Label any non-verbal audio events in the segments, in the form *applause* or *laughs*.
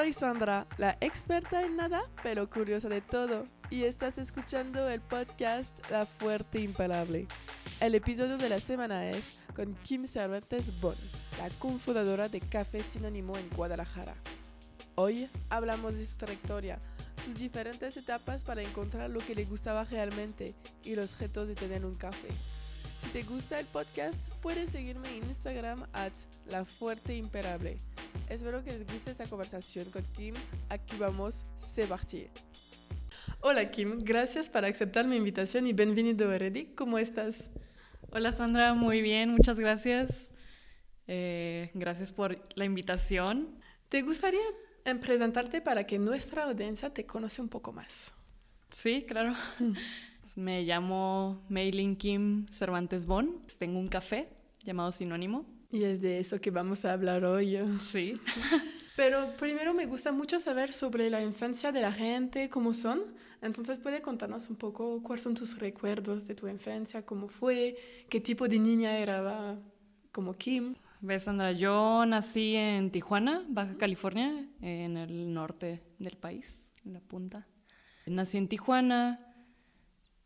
Soy Sandra, la experta en nada, pero curiosa de todo, y estás escuchando el podcast La Fuerte Impalable. El episodio de la semana es con Kim Cervantes Bon, la cofundadora de Café Sinónimo en Guadalajara. Hoy hablamos de su trayectoria, sus diferentes etapas para encontrar lo que le gustaba realmente y los retos de tener un café. Si te gusta el podcast, puedes seguirme en Instagram at La Fuerte Imperable. Espero que les guste esta conversación con Kim. Aquí vamos, c'est parti. Hola Kim, gracias por aceptar mi invitación y bienvenido a Ready. ¿Cómo estás? Hola Sandra, muy bien, muchas gracias. Eh, gracias por la invitación. ¿Te gustaría presentarte para que nuestra audiencia te conoce un poco más? Sí, claro. Me llamo Meilin Kim Cervantes Bon. Tengo un café llamado Sinónimo. Y es de eso que vamos a hablar hoy. Sí. *laughs* Pero primero me gusta mucho saber sobre la infancia de la gente, cómo son. Entonces, ¿puede contarnos un poco cuáles son tus recuerdos de tu infancia? ¿Cómo fue? ¿Qué tipo de niña era como Kim? Ves, Sandra, yo nací en Tijuana, Baja California, en el norte del país, en la punta. Nací en Tijuana,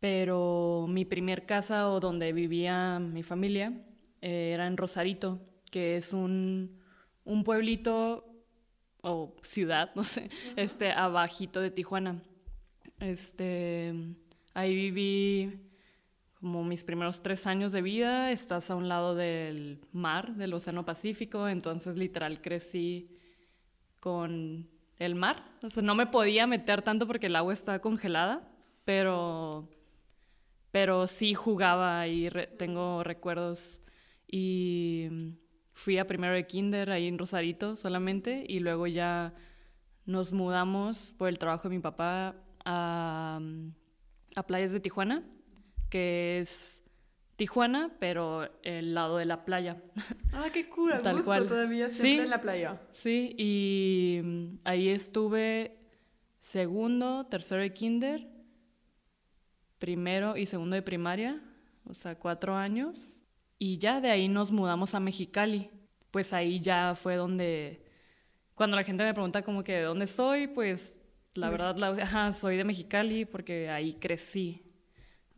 pero mi primer casa o donde vivía mi familia eh, era en Rosarito, que es un, un pueblito o ciudad, *laughs* no sé, este, abajito de Tijuana. Este, ahí viví como mis primeros tres años de vida, estás a un lado del mar, del Océano Pacífico, entonces literal crecí con el mar. O sea, no me podía meter tanto porque el agua estaba congelada, pero pero sí jugaba y tengo recuerdos y fui a primero de kinder ahí en Rosarito solamente y luego ya nos mudamos por el trabajo de mi papá a, a playas de Tijuana, que es Tijuana, pero el lado de la playa. *laughs* Ah, qué cool, Tal gusto cual. todavía siempre en la playa. Sí, y ahí estuve segundo, tercero de kinder primero y segundo de primaria, o sea, cuatro años. Y ya de ahí nos mudamos a Mexicali. Pues ahí ya fue donde, cuando la gente me pregunta como que de dónde soy, pues la verdad, la, soy de Mexicali porque ahí crecí.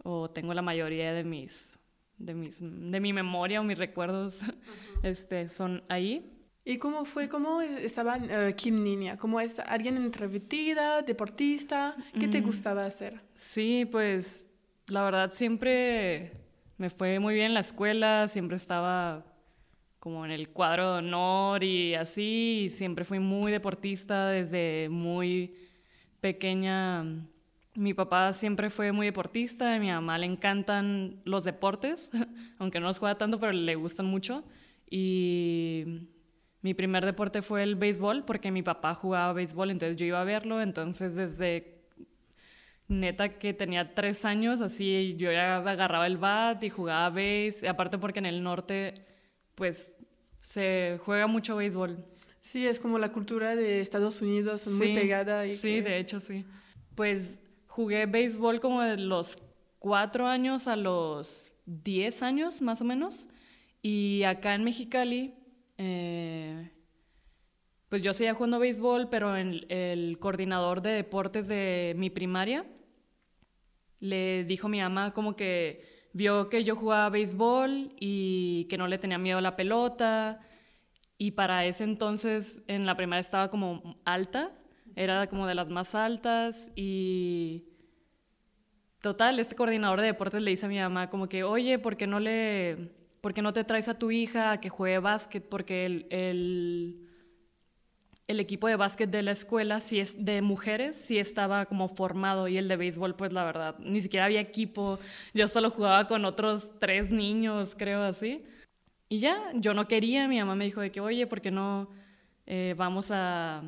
O tengo la mayoría de mis, de mis, de mi memoria o mis recuerdos, este, son ahí. ¿Y cómo fue, cómo estaba uh, Kim Niña? ¿Cómo es alguien introvertida, deportista? ¿Qué te gustaba hacer? Sí, pues la verdad siempre me fue muy bien en la escuela, siempre estaba como en el cuadro de honor y así, y siempre fui muy deportista desde muy pequeña. Mi papá siempre fue muy deportista, a mi mamá le encantan los deportes, *laughs* aunque no los juega tanto, pero le gustan mucho. Y mi primer deporte fue el béisbol porque mi papá jugaba béisbol, entonces yo iba a verlo, entonces desde neta que tenía tres años, así yo ya agarraba el bat y jugaba béis, aparte porque en el norte pues se juega mucho béisbol. Sí, es como la cultura de Estados Unidos muy pegada. Y sí, de hecho sí. Pues jugué béisbol como de los cuatro años a los diez años más o menos y acá en Mexicali eh, pues yo seguía jugando béisbol, pero el coordinador de deportes de mi primaria le dijo a mi mamá como que vio que yo jugaba béisbol y que no le tenía miedo a la pelota. Y para ese entonces en la primaria estaba como alta, era como de las más altas y total, este coordinador de deportes le dice a mi mamá como que, oye, ¿por qué no le ¿por qué no te traes a tu hija a que juegue básquet? Porque el, el, el, equipo de básquet de la escuela, si es de mujeres, sí estaba como formado y el de béisbol, pues la verdad, ni siquiera había equipo. Yo solo jugaba con otros tres niños, creo así. Y ya, yo no quería, mi mamá me dijo de que, oye, ¿por qué no eh, vamos a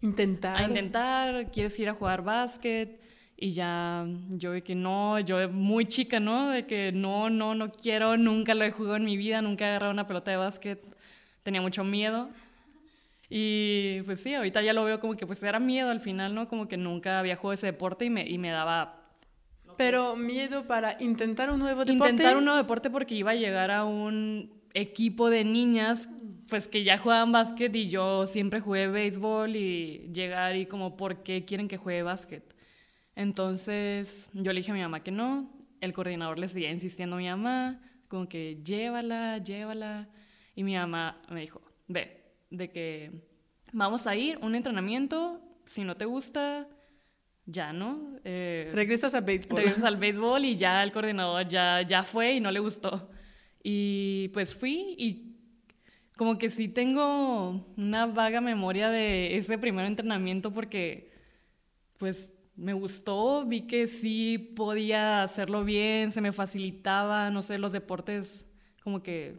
intentar? A intentar, ¿quieres ir a jugar básquet? Y ya yo vi que no, yo muy chica, ¿no? De que no, no, no quiero, nunca lo he jugado en mi vida, nunca he agarrado una pelota de básquet, tenía mucho miedo. Y pues sí, ahorita ya lo veo como que pues era miedo al final, ¿no? Como que nunca había jugado ese deporte y me, y me daba... Pero miedo para intentar un nuevo deporte. Intentar un nuevo deporte porque iba a llegar a un equipo de niñas pues que ya jugaban básquet y yo siempre jugué béisbol y llegar y como, ¿por qué quieren que juegue básquet? Entonces yo le dije a mi mamá que no, el coordinador le seguía insistiendo a mi mamá, como que llévala, llévala, y mi mamá me dijo, ve, de que vamos a ir, un entrenamiento, si no te gusta, ya, ¿no? Eh, regresas a béisbol. Regresas al béisbol y ya el coordinador ya, ya fue y no le gustó. Y pues fui y como que sí tengo una vaga memoria de ese primer entrenamiento porque pues me gustó, vi que sí podía hacerlo bien, se me facilitaba, no sé, los deportes como que,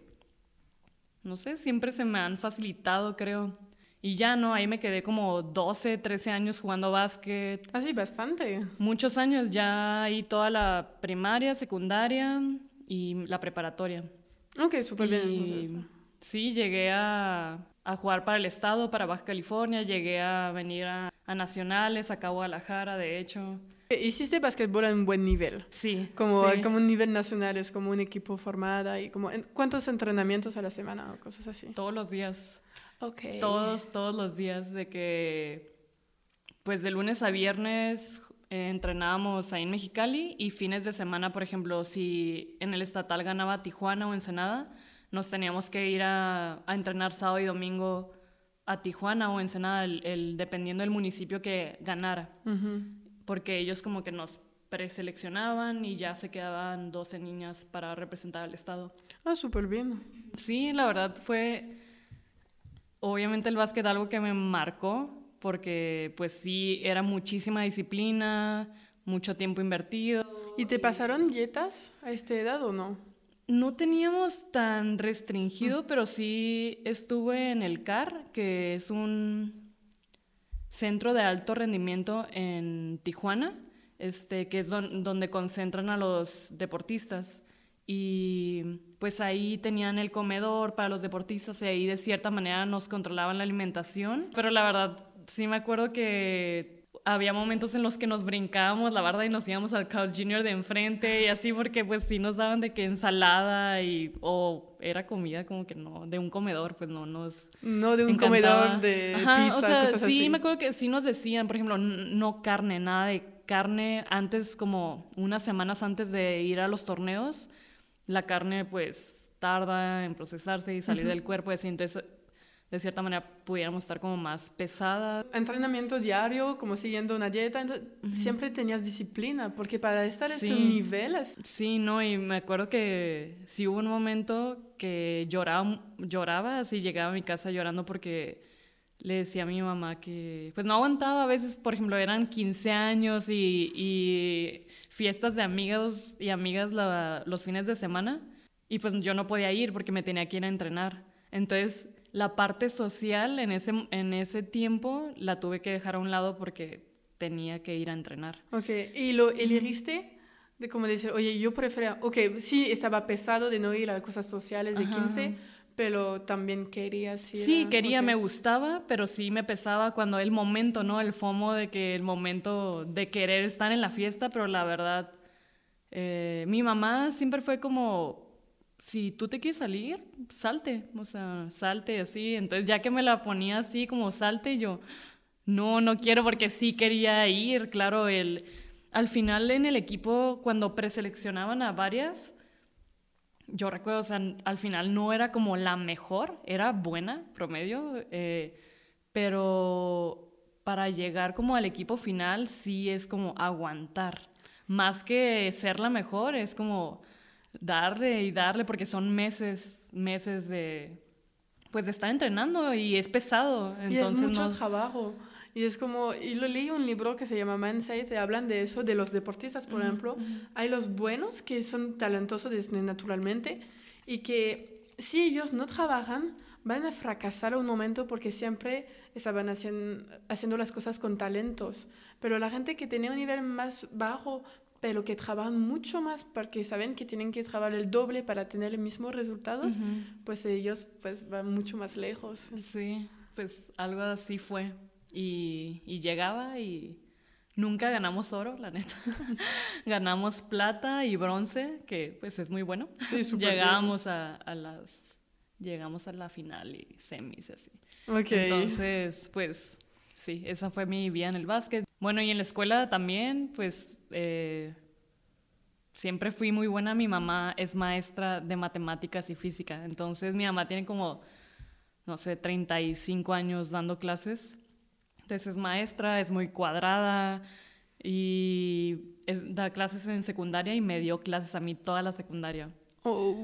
no sé, siempre se me han facilitado, creo. Y ya no, ahí me quedé como 12, 13 años jugando básquet. Ah, sí, bastante. Muchos años, ya ahí toda la primaria, secundaria y la preparatoria. Ok, súper bien entonces. Sí, llegué a, a, jugar para el estado, para Baja California, llegué a venir a, a nacionales, a Guadalajara, de hecho. Hiciste básquetbol en buen nivel. Sí. Como, como un nivel nacional, es como un equipo formado y como... ¿Cuántos entrenamientos a la semana o cosas así? Todos los días. Okay. Todos, todos los días de que, pues de lunes a viernes eh, entrenábamos ahí en Mexicali y fines de semana, por ejemplo, si en el estatal ganaba Tijuana o Ensenada, nos teníamos que ir a, a entrenar sábado y domingo a Tijuana o Ensenada, el, dependiendo del municipio que ganara. Porque ellos como que nos preseleccionaban y ya se quedaban 12 niñas para representar al estado. Ah, súper bien. Sí, la verdad fue obviamente el básquet algo que me marcó, porque pues sí, era muchísima disciplina, mucho tiempo invertido. ¿Y te pasaron dietas a esta edad o no? No teníamos tan restringido, mm. pero sí estuve en el CAR, que es un centro de alto rendimiento en Tijuana, este, que es donde concentran a los deportistas. Y pues ahí tenían el comedor para los deportistas y ahí de cierta manera nos controlaban la alimentación. Pero la verdad, sí me acuerdo que había momentos en los que nos brincábamos la barda y nos íbamos al Carl Junior de enfrente y así porque pues sí nos daban de que ensalada y o era comida como que no de un comedor pues no nos no de un comedor de pizza o sea sí me acuerdo que sí nos decían por ejemplo no carne nada de carne antes como unas semanas antes de ir a los torneos la carne pues tarda en procesarse y salir del cuerpo, así, entonces de cierta manera pudiéramos estar como más pesada. Entrenamiento diario, como siguiendo una dieta, entonces, siempre tenías disciplina, porque para estar en estos niveles... Sí, no, y me acuerdo que sí hubo un momento que lloraba, lloraba, así llegaba a mi casa llorando porque le decía a mi mamá que pues no aguantaba, a veces, por ejemplo, eran 15 años y, y fiestas de amigos y amigas los fines de semana y pues yo no podía ir porque me tenía que ir a entrenar. Entonces la parte social en ese, en ese tiempo la tuve que dejar a un lado porque tenía que ir a entrenar. Ok, ¿y lo elegiste? De como decir, oye, yo prefería, ok, sí estaba pesado de no ir a cosas sociales de 15, pero también quería, sí. Sí, quería, me gustaba, pero sí me pesaba cuando el momento, ¿no? El FOMO de que el momento de querer estar en la fiesta, pero la verdad, eh, mi mamá siempre fue como, si tú te quieres salir, salte, o sea, salte así. Entonces ya que me la ponía así como salte, yo, no, no quiero porque sí quería ir, claro, el... Al final en el equipo, cuando preseleccionaban a varias, yo recuerdo, o sea, al final no era como la mejor, era buena, promedio, eh, pero para llegar como al equipo final sí es como aguantar. Más que ser la mejor, es como darle y darle, porque son meses, meses de, pues de estar entrenando y es pesado. Entonces, y es mucho trabajo. Y es como, y lo leí un libro que se llama Mindset, te hablan de eso, de los deportistas, por ejemplo. Hay los buenos que son talentosos desde naturalmente y que si ellos no trabajan, van a fracasar un momento porque siempre estaban haciendo, haciendo las cosas con talentos. Pero la gente que tiene un nivel más bajo, pero que trabajan mucho más porque saben que tienen que trabajar el doble para tener el mismo resultado, pues ellos pues van mucho más lejos. Sí, pues algo así fue y, llegaba y nunca ganamos oro, la neta. *laughs* ganamos plata y bronce, que pues es muy bueno. *laughs* Llegábamos a, las llegamos a la final y semis y así. Ok. Entonces, pues sí, esa fue mi vida en el básquet. Bueno, y en la escuela también, pues eh, siempre fui muy buena. Mi mamá es maestra de matemáticas y física. Entonces, mi mamá tiene como, no sé, 35 años dando clases. Entonces, es maestra, es muy cuadrada y es- da clases en secundaria y me dio clases a mí toda la secundaria. Oh,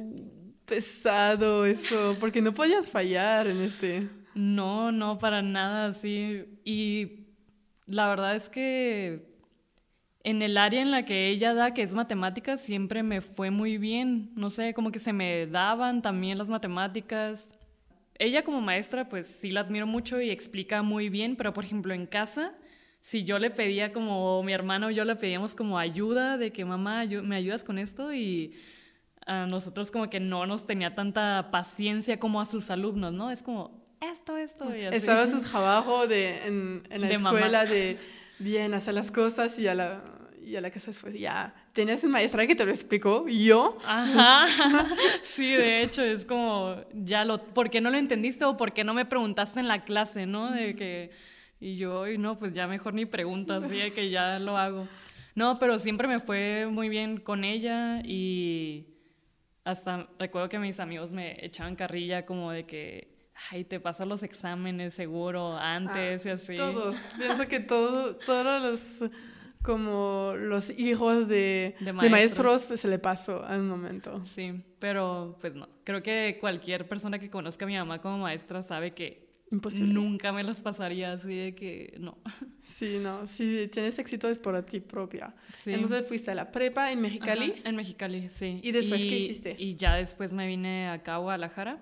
pesado eso, porque no podías fallar en este. No, no, para nada, sí. Y la verdad es que en el área en la que ella da, que es matemáticas, siempre me fue muy bien. No sé, como que se me daban también las matemáticas. Ella como maestra, pues sí la admiro mucho y explica muy bien, pero por ejemplo en casa, si yo le pedía como mi hermano o yo le pedíamos como ayuda de que mamá, me ayudas con esto y a nosotros como que no nos tenía tanta paciencia como a sus alumnos, ¿no? Es como esto, esto y así. Estaba su trabajo de, en, en la De mamá. escuela de bien hacer las cosas y a la, y a la casa después ya. ¿Tienes una maestra que te lo explicó? ¿Y yo? Ajá, *laughs* sí, de hecho, es como, ya lo, ¿por qué no lo entendiste o por qué no me preguntaste en la clase, no? De que, y yo, y no, pues ya mejor ni preguntas, sí, de que ya lo hago. No, pero siempre me fue muy bien con ella y hasta recuerdo que mis amigos me echaban carrilla como de que, ay, te pasas los exámenes seguro antes y así. Ah, Todos. Pienso que todo, todos los como los hijos de, De de maestros. maestros, pues se le pasó al momento. Sí, pero pues no. Creo que cualquier persona que conozca a mi mamá como maestra sabe que Imposible. nunca me las pasaría así de que no. Sí, no. Si tienes éxito es por ti propia. Sí. Entonces fuiste a la prepa en Mexicali. Ajá, en Mexicali, sí. ¿Y después qué hiciste? Y ya después me vine acá a Guadalajara.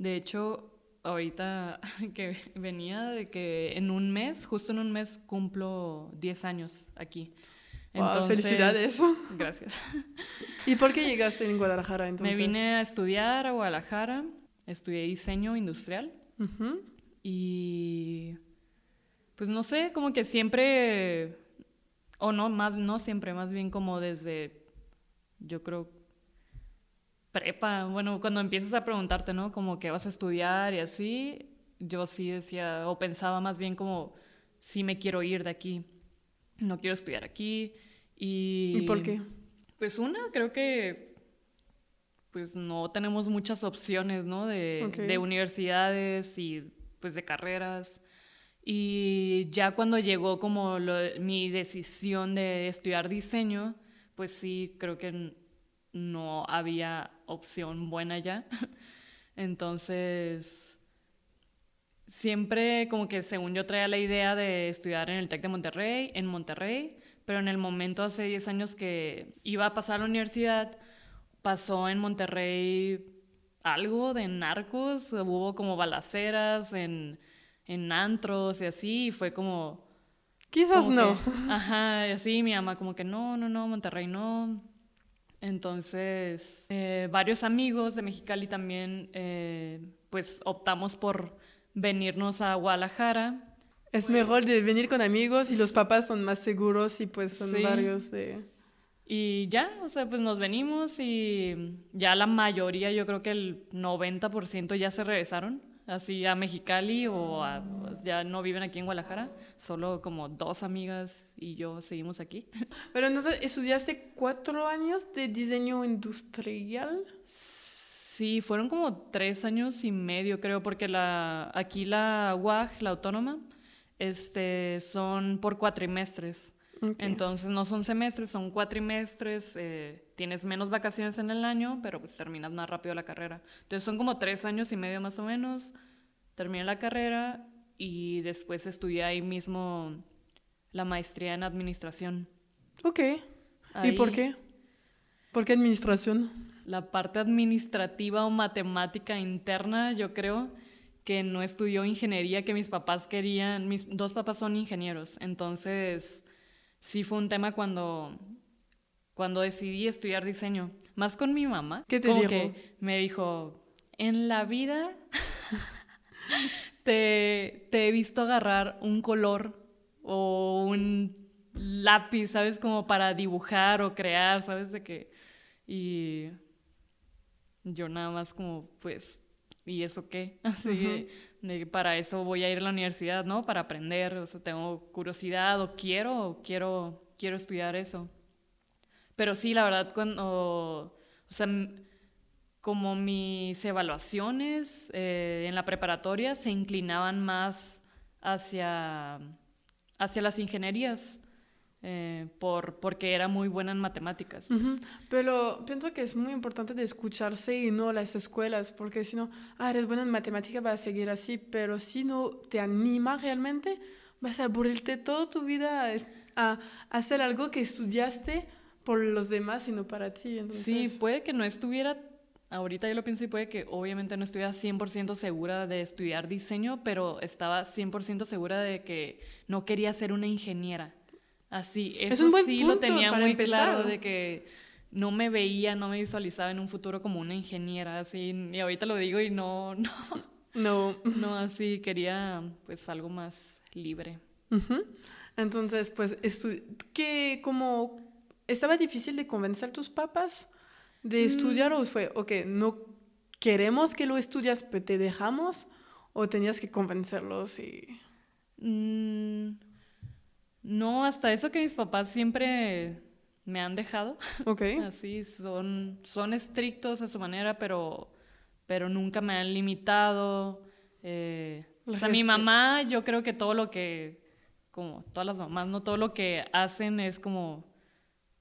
De hecho, ahorita *laughs* que venía de que en un mes, justo en un mes, cumplo 10 años aquí. Wow, felicidades. Gracias. *laughs* ¿Y por qué llegaste en Guadalajara entonces? Me vine a estudiar a Guadalajara, estudié diseño industrial. Y pues no sé, como que siempre, o no, más, no siempre, más bien como desde, yo creo, prepa, bueno, cuando empiezas a preguntarte, ¿no? Como que vas a estudiar y así, yo sí decía, o pensaba más bien como, sí me quiero ir de aquí, no quiero estudiar aquí. ¿Y, ¿Y por qué? Pues una, creo que pues no tenemos muchas opciones, ¿no? De, universidades y pues de carreras. Y ya cuando llegó como lo- mi decisión de estudiar diseño, pues sí, creo que no había opción buena ya. *laughs* Entonces, siempre como que según yo traía la idea de estudiar en el TEC de Monterrey, en Monterrey, pero en el momento hace 10 años que iba a pasar a la universidad, pasó en Monterrey algo de narcos, hubo como balaceras en, en antros y así, y fue como... Quizás como no. que- ajá, y así mi mamá como que no, no, no, Monterrey no. Entonces, eh, varios amigos de Mexicali también, eh, pues optamos por venirnos a Guadalajara. Es mejor de venir con amigos y los papás son más seguros y pues son Sí. varios de... Y ya, o sea, pues nos venimos y ya la mayoría, yo creo que el 90% ya se regresaron, así a Mexicali o a- ya no viven aquí en Guadalajara, solo como dos amigas y yo seguimos aquí. *laughs* Pero entonces estudiaste cuatro años de diseño industrial. Sí, fueron como tres años y medio, creo, porque la, aquí la UAG, la autónoma, este, son por cuatrimestres. Ok. Entonces no son semestres, son cuatrimestres, eh, tienes menos vacaciones en el año, pero pues terminas más rápido la carrera. Entonces son como tres años y medio más o menos, terminé la carrera y después estudié ahí mismo la maestría en administración. Ok. ¿Y por Ahí- qué? ¿Por qué administración? La parte administrativa o matemática interna, yo creo que no estudió ingeniería que mis papás querían. Mis dos papás son ingenieros, entonces sí fue un tema cuando, cuando decidí estudiar diseño. Más con mi mamá. ¿Qué te como dijo? que me dijo, en la vida *laughs* te, te he visto agarrar un color o un lápiz, ¿sabes? Como para dibujar o crear, ¿sabes? De que... Y yo nada más como, pues, ¿y eso qué? *laughs* Así, de, para eso voy a ir a la universidad, ¿no? Para aprender, o sea, tengo curiosidad o quiero, quiero, quiero estudiar eso. Pero sí, la verdad, cuando, o sea, como mis evaluaciones eh, en la preparatoria se inclinaban más hacia, hacia las ingenierías. Eh, por, porque era muy buena en matemáticas. Pero pienso que es muy importante de escucharse y no las escuelas, porque si no, ah, eres buena en matemáticas, vas a seguir así, pero si no te anima realmente, vas a aburrirte toda tu vida a, hacer algo que estudiaste por los demás y no para ti. Sí, puede que no estuviera Ahorita yo lo pienso y puede que obviamente no estuviera 100% segura de estudiar diseño, pero estaba 100% segura de que no quería ser una ingeniera. Así, eso sí lo tenía muy claro de que no me veía, no me visualizaba en un futuro como una ingeniera, así, y ahorita lo digo y no, no, no, no así, quería pues algo más libre. Entonces, pues, ¿qué, como, estaba difícil de convencer a tus papás de mm. estudiar o fue, ok, no queremos que lo estudias, pero te dejamos, o tenías que convencerlos y... Mm, no, hasta eso que mis papás siempre me han dejado. Ok. *laughs* Así, son, son estrictos a su manera, pero, pero nunca me han limitado. Eh, o sea, mi mamá, yo creo que todo lo que, como todas las mamás, no todo lo que hacen es como,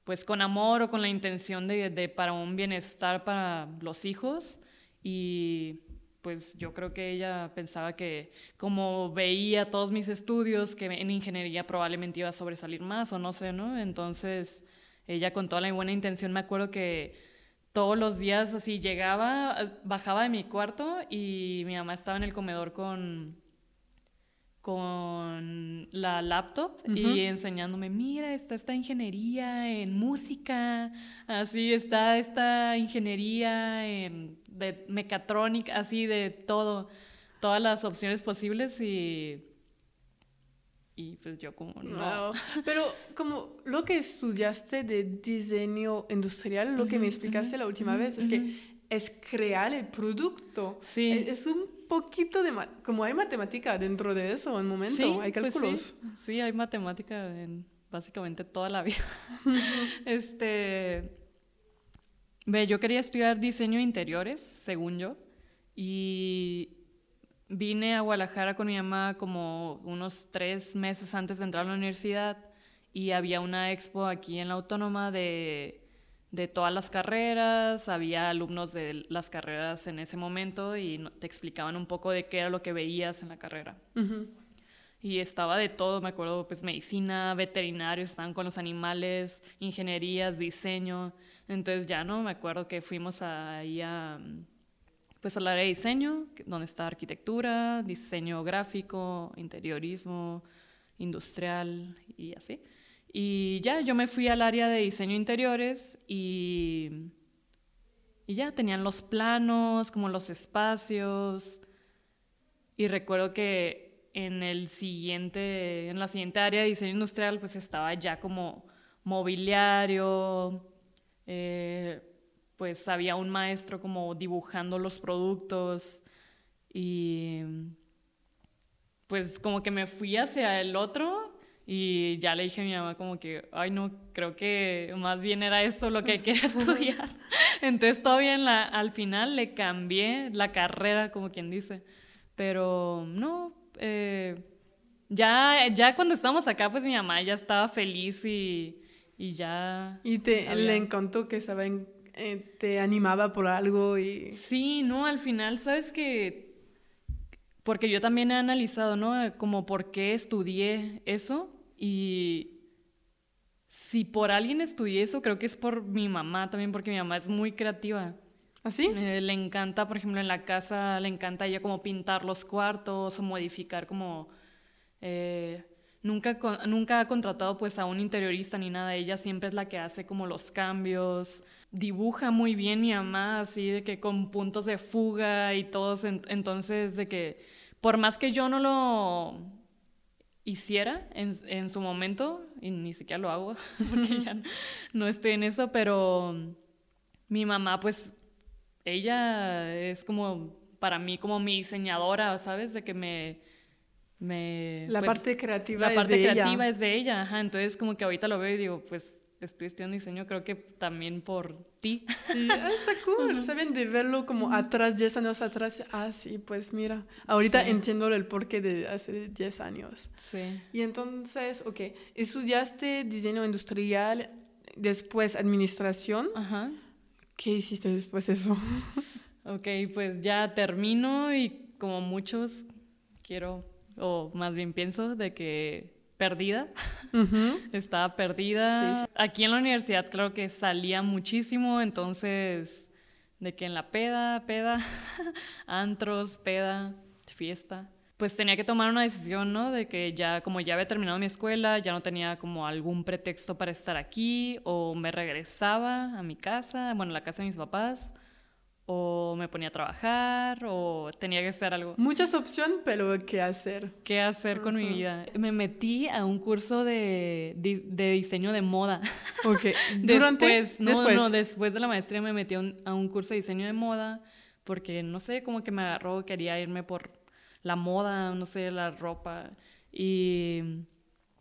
pues con amor o con la intención de, de para un bienestar para los hijos. Y pues yo creo que ella pensaba que como veía todos mis estudios, que en ingeniería probablemente iba a sobresalir más o no sé, ¿no? Entonces ella con toda la buena intención me acuerdo que todos los días así llegaba, bajaba de mi cuarto y mi mamá estaba en el comedor con con la laptop y enseñándome, mira, está esta ingeniería en música, así está esta ingeniería en de mecatrónica, así de todo, todas las opciones posibles y y pues yo como no. Pero como lo que estudiaste de diseño industrial, lo que me explicaste la última vez, es que es crear el producto. Sí. Es, un poquito de... Como hay matemática dentro de eso en momento, hay pues cálculos. sí. hay matemática en básicamente toda la vida. *laughs* este... Ve, yo quería estudiar diseño de interiores, según yo, y vine a Guadalajara con mi mamá como unos tres meses antes de entrar a la universidad y había una expo aquí en la Autónoma de, de todas las carreras, había alumnos de las carreras en ese momento y te explicaban un poco de qué era lo que veías en la carrera. Y estaba de todo, me acuerdo, pues medicina, veterinario, estaban con los animales, ingenierías, diseño. Entonces ya no, me acuerdo que fuimos ahí a, pues al área de diseño, donde está arquitectura, diseño gráfico, interiorismo, industrial y así. Y ya, yo me fui al área de diseño interiores y, y ya tenían los planos, como los espacios. Y recuerdo que en el siguiente, en la siguiente área de diseño industrial, pues estaba ya como mobiliario, eh, pues había un maestro como dibujando los productos y pues como que me fui hacia el otro y ya le dije a mi mamá como que, ay no, creo que más bien era esto lo que quería *laughs* estudiar. Entonces todavía en al final le cambié la carrera, como quien dice. Pero no, eh, ya, ya cuando estábamos acá, pues mi mamá ya estaba feliz y y ya... Y te le encantó que estaba eh, te animaba por algo y... Sí, no, al final, ¿sabes que Porque yo también he analizado, ¿no? Como por qué estudié eso y si por alguien estudié eso, creo que es por mi mamá también, porque mi mamá es muy creativa. ¿Así? ¿Ah, eh, le encanta, por ejemplo, en la casa, le encanta ella como pintar los cuartos o modificar como... Eh, nunca, nunca ha contratado pues a un interiorista ni nada, ella siempre es la que hace como los cambios, dibuja muy bien mi mamá, así de que con puntos de fuga y todos, entonces de que por más que yo no lo hiciera en, en, su momento, y ni siquiera lo hago, *laughs* porque ya no estoy en eso, pero mi mamá pues, ella es como para mí como mi diseñadora, ¿sabes? De que me... me la pues, parte creativa La es parte de creativa ella. es de ella, ajá. Entonces como que ahorita lo veo y digo, pues estoy estudiando diseño, creo que también por ti. Sí, ah, está *laughs* cool, ¿saben? De verlo como atrás, 10 años atrás. Ah, sí, pues mira, ahorita Sí. entiendo el porqué de hace 10 años. Sí. Y entonces, ok, estudiaste diseño industrial, después administración. Ajá. ¿Qué hiciste después de eso? *laughs* Ok, pues ya termino y como muchos quiero, o más bien pienso, de que perdida. *laughs* Estaba perdida. Sí, sí. Aquí en la universidad creo que salía muchísimo, entonces de que en la peda, peda, *laughs* antros, peda, fiesta. Pues tenía que tomar una decisión, ¿no? De que ya, como ya había terminado mi escuela, ya no tenía como algún pretexto para estar aquí, o me regresaba a mi casa, bueno, la casa de mis papás, o me ponía a trabajar, o tenía que hacer algo. Muchas opciones, pero ¿qué hacer? ¿Qué hacer con mi Ujú. vida? Me metí a un curso de, di- de diseño de moda. Ok, *laughs* durante, Después, no, después. no, después de la maestría me metí a un, a un curso de diseño de moda porque, no sé, como que me agarró, quería irme por la moda, no sé, la ropa. Y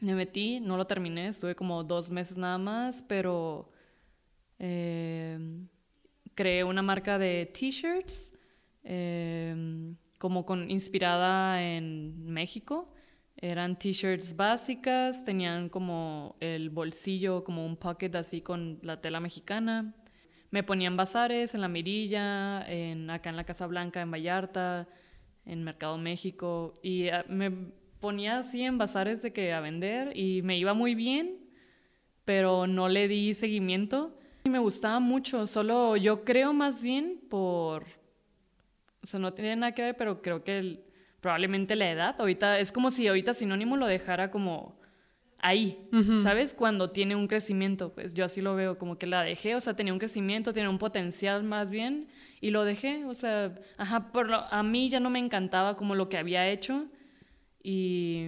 me metí, no lo terminé, estuve como dos meses nada más, pero eh, creé una marca de t-shirts eh, como con, inspirada en México. Eran t-shirts básicas, tenían como el bolsillo, como un pocket así con la tela mexicana. Me ponían bazares en La Mirilla, en, acá en la Casa Blanca, en Vallarta, en Mercado México. Y ah, me ponía así en bazares de que a vender y me iba muy bien, pero no le di seguimiento. Y me gustaba mucho, solo yo creo más bien por... O sea, no tiene nada que ver, pero creo que el- probablemente la edad. Ahorita es como si ahorita sinónimo lo dejara como ahí, Ujú. ¿sabes? Cuando tiene un crecimiento, pues yo así lo veo, como que la dejé, o sea, tenía un crecimiento, tenía un potencial más bien, y lo dejé, o sea, ajá, por lo- a mí ya no me encantaba como lo que había hecho, y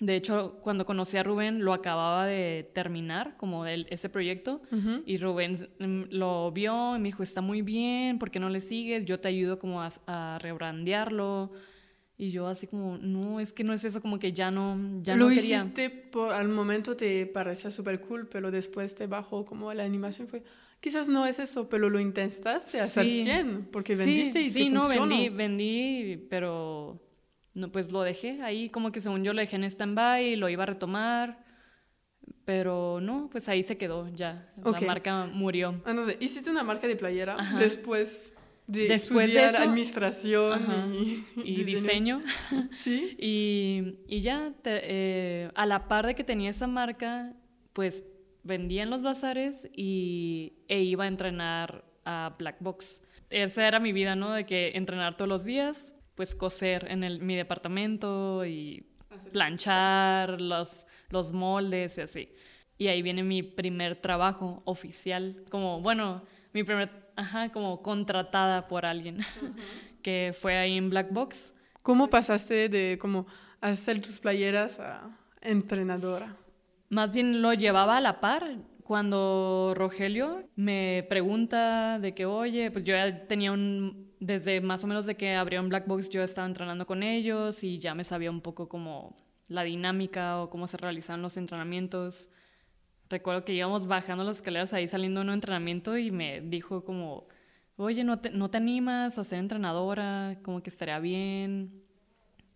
de hecho, cuando conocí a Rubén, lo acababa de terminar, como el- ese proyecto, Ujú. y Rubén mm, lo vio y me dijo, está muy bien, ¿por qué no le sigues? Yo te ayudo como a, a rebrandearlo. Y yo así como, no, es que no es eso, como que ya no, ya lo no quería. hiciste por al momento te parecía súper cool, pero después te bajó como la animación fue, quizás no es eso, pero lo intentaste hacer Sí. 100 porque Sí, vendiste y sí, te no, funcionó. vendí, vendí, pero no, pues lo dejé ahí, como que según yo lo dejé en stand-by, lo iba a retomar, pero no, pues ahí se quedó ya, la marca murió. Ah, no hiciste una marca de playera Ajá. después de Después de estudiar eso- administración y, diseño. *laughs* Sí. Y, y ya, te- eh, a la par de que tenía esa marca, pues vendía en los bazares y, e iba a entrenar a Black Box. Esa era mi vida, ¿no? De que entrenar todos los días, pues coser en el, mi departamento y planchar los, los moldes y así. Y ahí viene mi primer trabajo oficial, como, bueno, mi primer, ajá, como contratada por alguien, *laughs* que fue ahí en Black Box. ¿Cómo pasaste de como hacer tus playeras a entrenadora? Más bien lo llevaba a la par. Cuando Rogelio me pregunta de que, oye, pues yo ya tenía un, desde más o menos de que abrieron Black Box, yo estaba entrenando con ellos y ya me sabía un poco como la dinámica o cómo se realizaban los entrenamientos. Recuerdo que íbamos bajando las escaleras ahí saliendo de un entrenamiento y me dijo como, oye, ¿no te, no te animas a ser entrenadora? Como que estaría bien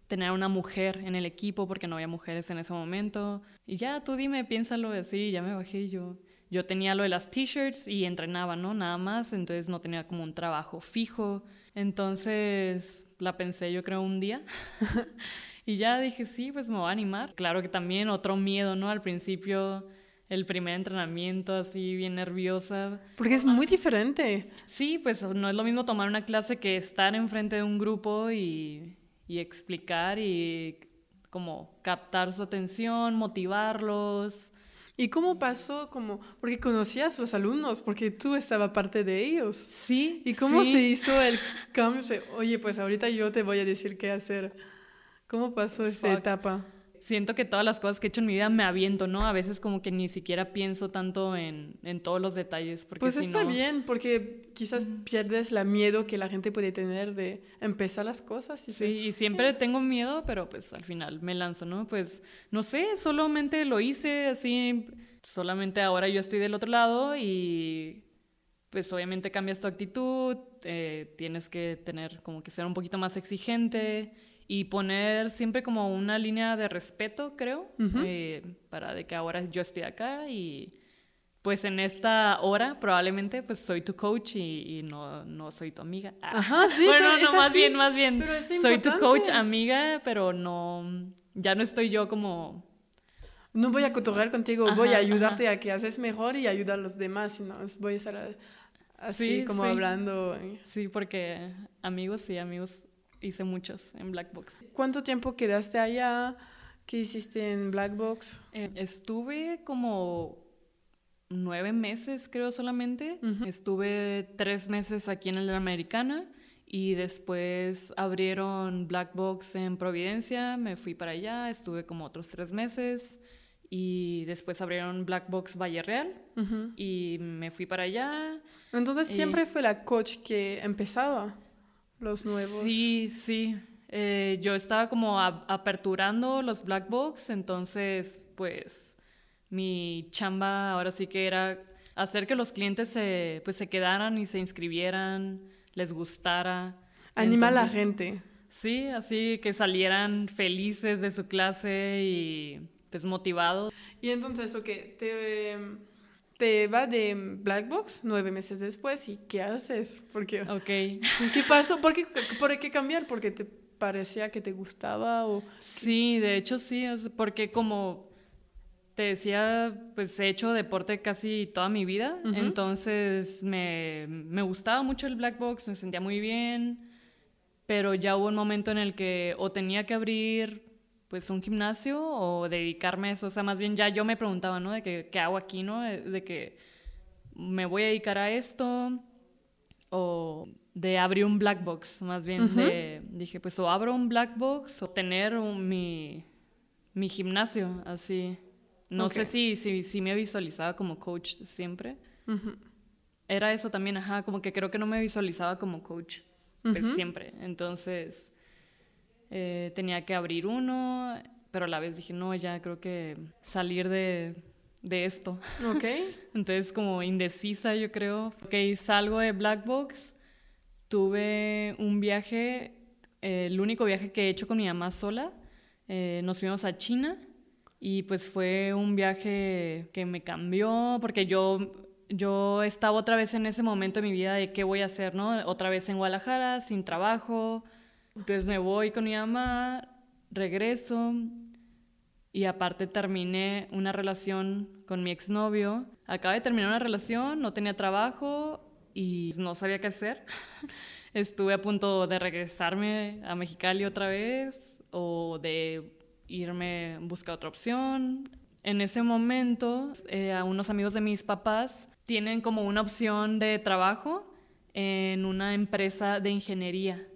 tener una mujer en el equipo porque no había mujeres en ese momento. Y ya, tú dime, piénsalo así, ya me bajé yo. Yo tenía lo de las t-shirts y entrenaba, ¿no? Nada más, entonces no tenía como un trabajo fijo. Entonces la pensé yo creo un día. *laughs* y ya dije, sí, pues me voy a animar. Claro que también otro miedo, ¿no? Al principio, el primer entrenamiento, así bien nerviosa. Porque es muy diferente. Sí, pues no es lo mismo tomar una clase que estar enfrente de un grupo y, y explicar y como captar su atención, motivarlos. ¿Y cómo pasó? Como, porque conocías a los alumnos, porque tú estabas parte de ellos. Sí. ¿Y cómo sí. se hizo el cambio? Oye, pues ahorita yo te voy a decir qué hacer. ¿Cómo pasó esta Fuck. etapa? Siento que todas las cosas que he hecho en mi vida me aviento, ¿no? A veces como que ni siquiera pienso tanto en, en todos los detalles. Porque pues si está no- bien, porque quizás pierdes la miedo que la gente puede tener de empezar las cosas. Y Sí, y siempre tengo miedo, pero pues al final me lanzo, ¿no? Pues no sé, solamente lo hice así, solamente ahora yo estoy del otro lado y pues obviamente cambias tu actitud, eh, tienes que tener como que ser un poquito más exigente y poner siempre como una línea de respeto, creo, Ujú. eh, para de que ahora yo estoy acá y pues en esta hora probablemente pues soy tu coach y, y no, no soy tu amiga. Ah. Ajá, sí, *laughs* bueno, pero es no, más así, bien, más bien. pero Soy tu coach, amiga, pero no, ya no estoy yo como... No voy a cotorrear contigo, voy a Ajá, ayudarte a que haces mejor y ayudar a los demás, sino voy a estar así Sí, como sí. hablando. Sí, porque amigos, sí, amigos hice muchos en Black Box. ¿Cuánto tiempo quedaste allá? ¿Qué hiciste en Black Box? Eh, estuve como nueve meses, creo solamente. Ujú. Estuve tres meses aquí en el Americana y después abrieron Black Box en Providencia. Me fui para allá, estuve como otros tres meses y después abrieron Black Box Valle Real Ujú. y me fui para allá. Entonces Y- siempre fue la coach que empezaba los nuevos. Sí, sí. Eh, yo estaba como aperturando los black box, entonces pues mi chamba ahora sí que era hacer que los clientes se, pues, se quedaran y se inscribieran, les gustara. Anima a la gente. Sí, así que salieran felices de su clase y pues motivados. Y entonces, ok, te, te va de Black Box nueve meses después y ¿qué haces? Porque, Ok. *laughs* ¿Qué pasó? ¿Por qué, ¿Por qué cambiar? ¿Porque te parecía que te gustaba o...? Sí, de hecho sí, porque como te decía, pues he hecho deporte casi toda mi vida, entonces me, me gustaba mucho el black box, me sentía muy bien, pero ya hubo un momento en el que o tenía que abrir pues un gimnasio o dedicarme a eso, o sea, más bien ya yo me preguntaba, ¿no? De que, ¿qué hago aquí, no? De que me voy a dedicar a esto o de abrir un black box, más bien de, dije, pues o abro un black box o tener un- mi, mi gimnasio, así. No sé si, si, si me visualizaba como coach siempre. Era eso también, ajá, como que creo que no me visualizaba como coach, pues siempre. Entonces, eh, tenía que abrir uno, pero a la vez dije, no, ya creo que salir de, de esto. Ok. *laughs* Entonces, como indecisa, yo creo. Ok, salgo de Black Box. Tuve un viaje, eh, el único viaje que he hecho con mi mamá sola. Eh, nos fuimos a China y pues fue un viaje que me cambió porque yo, yo estaba otra vez en ese momento de mi vida de qué voy a hacer, ¿no? Otra vez en Guadalajara, sin trabajo. Entonces me voy con mi mamá, regreso y aparte terminé una relación con mi exnovio. Acaba de terminar una relación, no tenía trabajo y no sabía qué hacer. *laughs* Estuve a punto de regresarme a Mexicali otra vez o de irme a buscar otra opción. En ese momento, eh, a unos amigos de mis papás tienen como una opción de trabajo en una empresa de ingeniería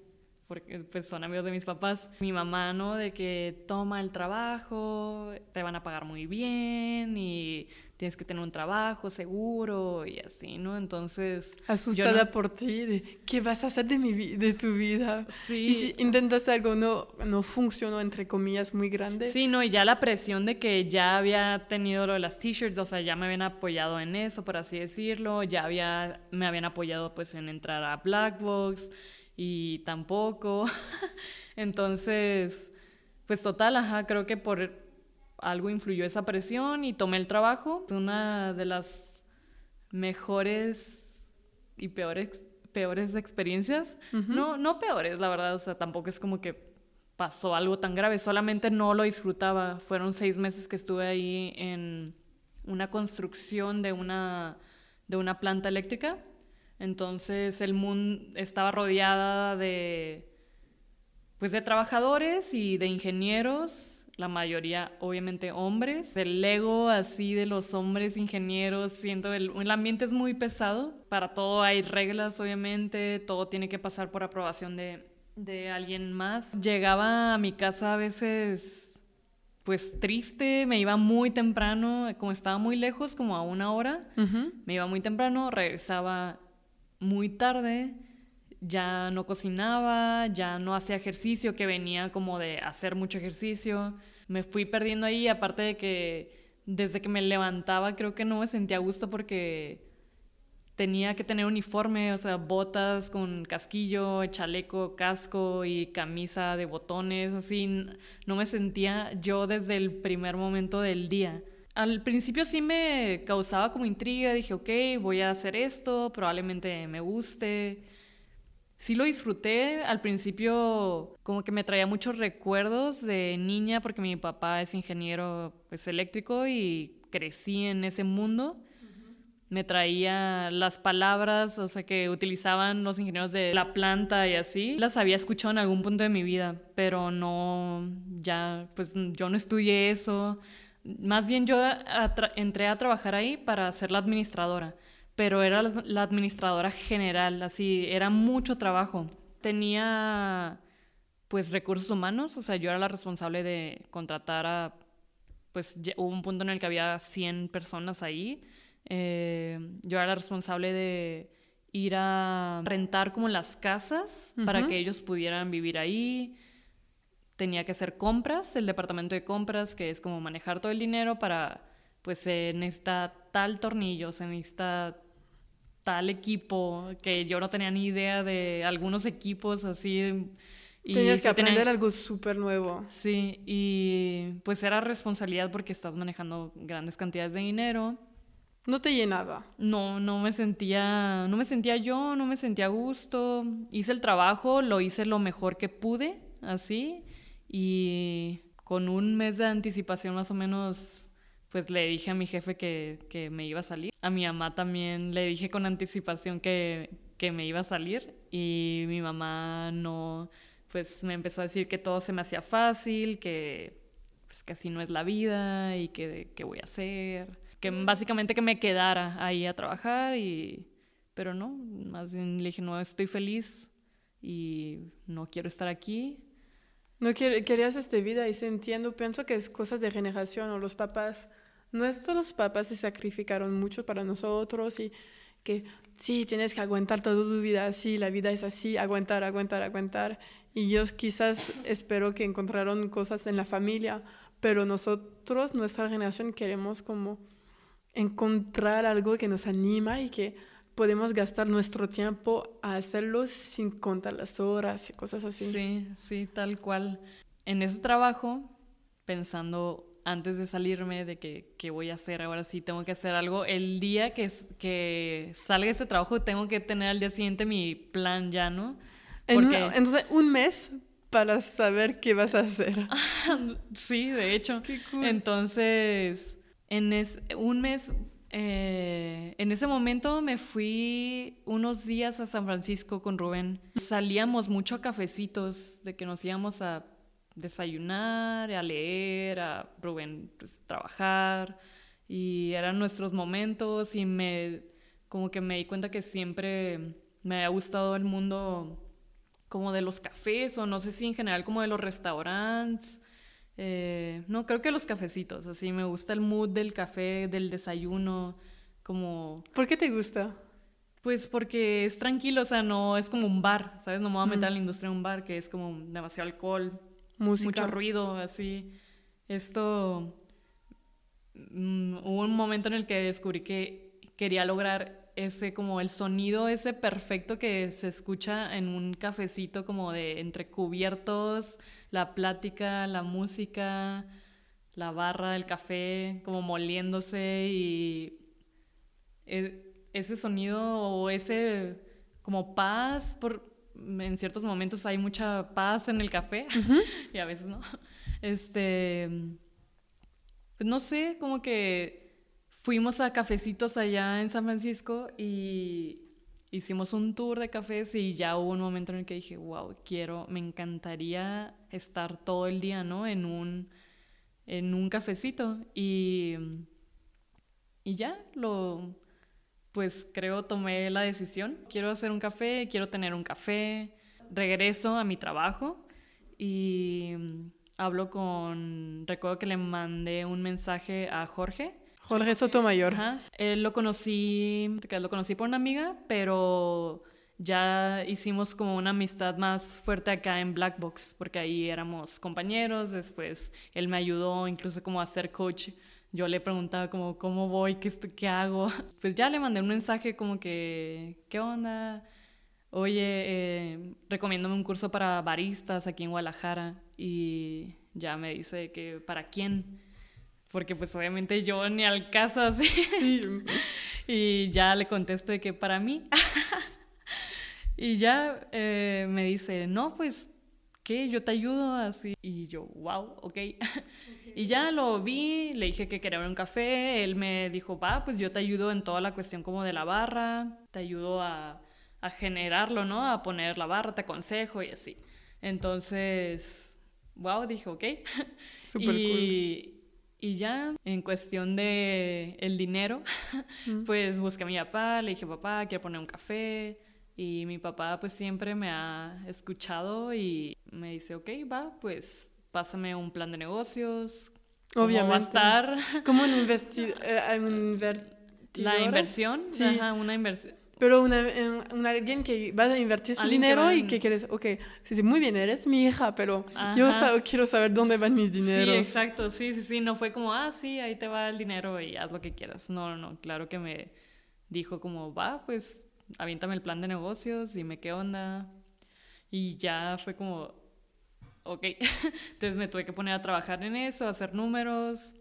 porque pues son amigos de mis papás. Mi mamá, ¿no? De que toma el trabajo, te van a pagar muy bien y tienes que tener un trabajo seguro y así, ¿no? Entonces... Asustada no- por ti, de ¿qué vas a hacer de, mi de tu vida? Sí. Y si intentaste algo, no, no funcionó, entre comillas, muy grande. Sí, no, y ya la presión de que ya había tenido lo de las t-shirts, o sea, ya me habían apoyado en eso, por así decirlo, ya había, me habían apoyado pues en entrar a Black Box y tampoco. *laughs* Entonces, pues total, ajá, creo que por algo influyó esa presión y tomé el trabajo. Es una de las mejores y peores, peores experiencias. No, no peores, la verdad, o sea, tampoco es como que pasó algo tan grave, solamente no lo disfrutaba. Fueron seis meses que estuve ahí en una construcción de una, de una planta eléctrica. Entonces el mundo estaba rodeada de, pues, de trabajadores y de ingenieros, la mayoría obviamente hombres. El ego así de los hombres ingenieros, siento el, el ambiente es muy pesado. Para todo hay reglas, obviamente, todo tiene que pasar por aprobación de, de alguien más. Llegaba a mi casa a veces pues triste, me iba muy temprano, como estaba muy lejos, como a una hora, me iba muy temprano, regresaba muy tarde, ya no cocinaba, ya no hacía ejercicio, que venía como de hacer mucho ejercicio, me fui perdiendo ahí, aparte de que desde que me levantaba creo que no me sentía a gusto porque tenía que tener uniforme, o sea, botas con casquillo, chaleco, casco y camisa de botones, así, no me sentía yo desde el primer momento del día. Al principio sí me causaba como intriga, dije, ok, voy a hacer esto, probablemente me guste. Sí lo disfruté, al principio como que me traía muchos recuerdos de niña porque mi papá es ingeniero pues, eléctrico y crecí en ese mundo me traía las palabras, o sea, que utilizaban los ingenieros de la planta y así. Las había escuchado en algún punto de mi vida, pero no, ya, pues yo no estudié eso. Más bien yo entré a trabajar ahí para ser la administradora, pero era la administradora general, así, era mucho trabajo. Tenía, pues, recursos humanos, o sea, yo era la responsable de contratar a, pues, hubo un punto en el que había 100 personas ahí eh, yo era la responsable de ir a rentar como las casas para que ellos pudieran vivir ahí. Tenía que hacer compras, el departamento de compras, que es como manejar todo el dinero para, pues se necesita tal tornillo, se necesita tal equipo, que yo no tenía ni idea de algunos equipos así. Y Tenías que aprender algo súper nuevo. Sí, y pues era responsabilidad porque estás manejando grandes cantidades de dinero. No te llenaba. No, no me sentía, no me sentía yo, no me sentía a gusto. Hice el trabajo, lo hice lo mejor que pude, así, y con un mes de anticipación más o menos, pues le dije a mi jefe que, que me iba a salir. A mi mamá también le dije con anticipación que, que me iba a salir y mi mamá no, pues me empezó a decir que todo se me hacía fácil, que pues que así no es la vida y que qué voy a hacer que básicamente que me quedara ahí a trabajar y pero no, más bien le dije, "No, estoy feliz y no quiero estar aquí." No querías esta vida y se entiendo, pienso que es cosas de generación o los papás, nuestros papás se sacrificaron mucho para nosotros y que sí, tienes que aguantar toda tu vida así, la vida es así, aguantar, aguantar, aguantar. Y ellos quizás espero que encontraron cosas en la familia, pero nosotros, nuestra generación, queremos como encontrar algo que nos anima y que podemos gastar nuestro tiempo a hacerlo sin contar las horas y cosas así. Sí, sí, tal cual. En ese trabajo, pensando antes de salirme de que, que voy a hacer, ahora sí tengo que hacer algo, el día que, que salga ese trabajo tengo que tener al día siguiente mi plan ya, ¿no? entonces, un mes para saber qué vas a hacer. *laughs* sí, de hecho. Entonces en un mes, eh, en ese momento me fui unos días a San Francisco con Rubén. Salíamos mucho a cafecitos, de que nos íbamos a desayunar, a leer, a Rubén pues, trabajar y eran nuestros momentos y me como que me di cuenta que siempre me ha gustado el mundo como de los cafés o no sé si en general como de los restaurantes eh, no, creo que los cafecitos, así me gusta el mood del café, del desayuno, como... ¿Por qué te gusta? Pues porque es tranquilo, o sea, no es como un bar, ¿sabes? No me voy a meter a la industria de un bar que es como demasiado alcohol, mucho ruido, así. Esto... Mm, hubo un momento en el que descubrí que quería lograr ese como el sonido ese perfecto que se escucha en un cafecito como de entre cubiertos, la plática, la música, la barra del café como moliéndose y e, ese sonido o ese como paz por en ciertos momentos hay mucha paz en el café *laughs* y a veces no. Este pues no sé, como que fuimos a cafecitos allá en San Francisco y hicimos un tour de cafés y ya hubo un momento en el que dije, wow, quiero, me encantaría estar todo el día, ¿no? En un, en un cafecito. Y, y ya, lo, pues creo tomé la decisión. Quiero hacer un café, quiero tener un café. Regreso a mi trabajo y hablo con, recuerdo que le mandé un mensaje a Jorge. Jorge Sotomayor. Ajá. Él lo conocí, lo conocí por una amiga, pero ya hicimos como una amistad más fuerte acá en Black Box, porque ahí éramos compañeros, después él me ayudó incluso como a ser coach. Yo le preguntaba como, ¿cómo voy? ¿Qué, qué hago? *laughs* Pues ya le mandé un mensaje como que, ¿qué onda? Oye, eh, recomiéndame un curso para baristas aquí en Guadalajara. Y ya me dice que, ¿para quién? Porque pues obviamente yo ni al caso *laughs* así. Sí. y ya le contesto de que para mí. *laughs* Y ya eh, me dice, no, pues, ¿qué? Yo te ayudo así. Y yo, wow, ok. *laughs* y ya lo vi, le dije que quería un café, él me dijo, va, pues yo te ayudo en toda la cuestión como de la barra, te ayudo a, a generarlo, ¿no? A poner la barra, te aconsejo y así. Entonces, wow, dije, ok. Súper y, cool. Y ya, en cuestión de el dinero, *laughs* pues busqué a mi papá, le dije, papá, quiero poner un café y mi papá pues siempre me ha escuchado y me dice, ok, va, pues pásame un plan de negocios. ¿Cómo Obviamente. va a estar? Como un, *laughs* investi eh, un La inversión, sí. Ajá, una inversión. Pero una, una, alguien que va a invertir su dinero y que quieres, ok, sí, sí, muy bien, eres mi hija, pero Ajá. yo sab quiero saber dónde van mis dineros. Sí, exacto, sí, sí, sí, no fue como, ah, sí, ahí te va el dinero y haz lo que quieras. No, no, no, claro que me dijo como, va, pues aviéntame el plan de negocios, dime qué onda. Y ya fue como, ok. *laughs* Entonces me tuve que poner a trabajar en eso, a hacer números.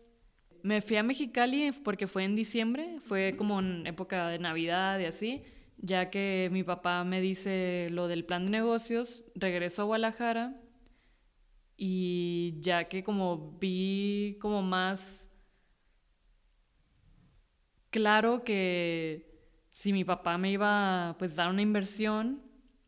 Me fui a Mexicali porque fue en diciembre, fue como en época de Navidad y así, ya que mi papá me dice lo del plan de negocios, regreso a Guadalajara y ya que como vi como más claro que si mi papá me iba pues dar una inversión,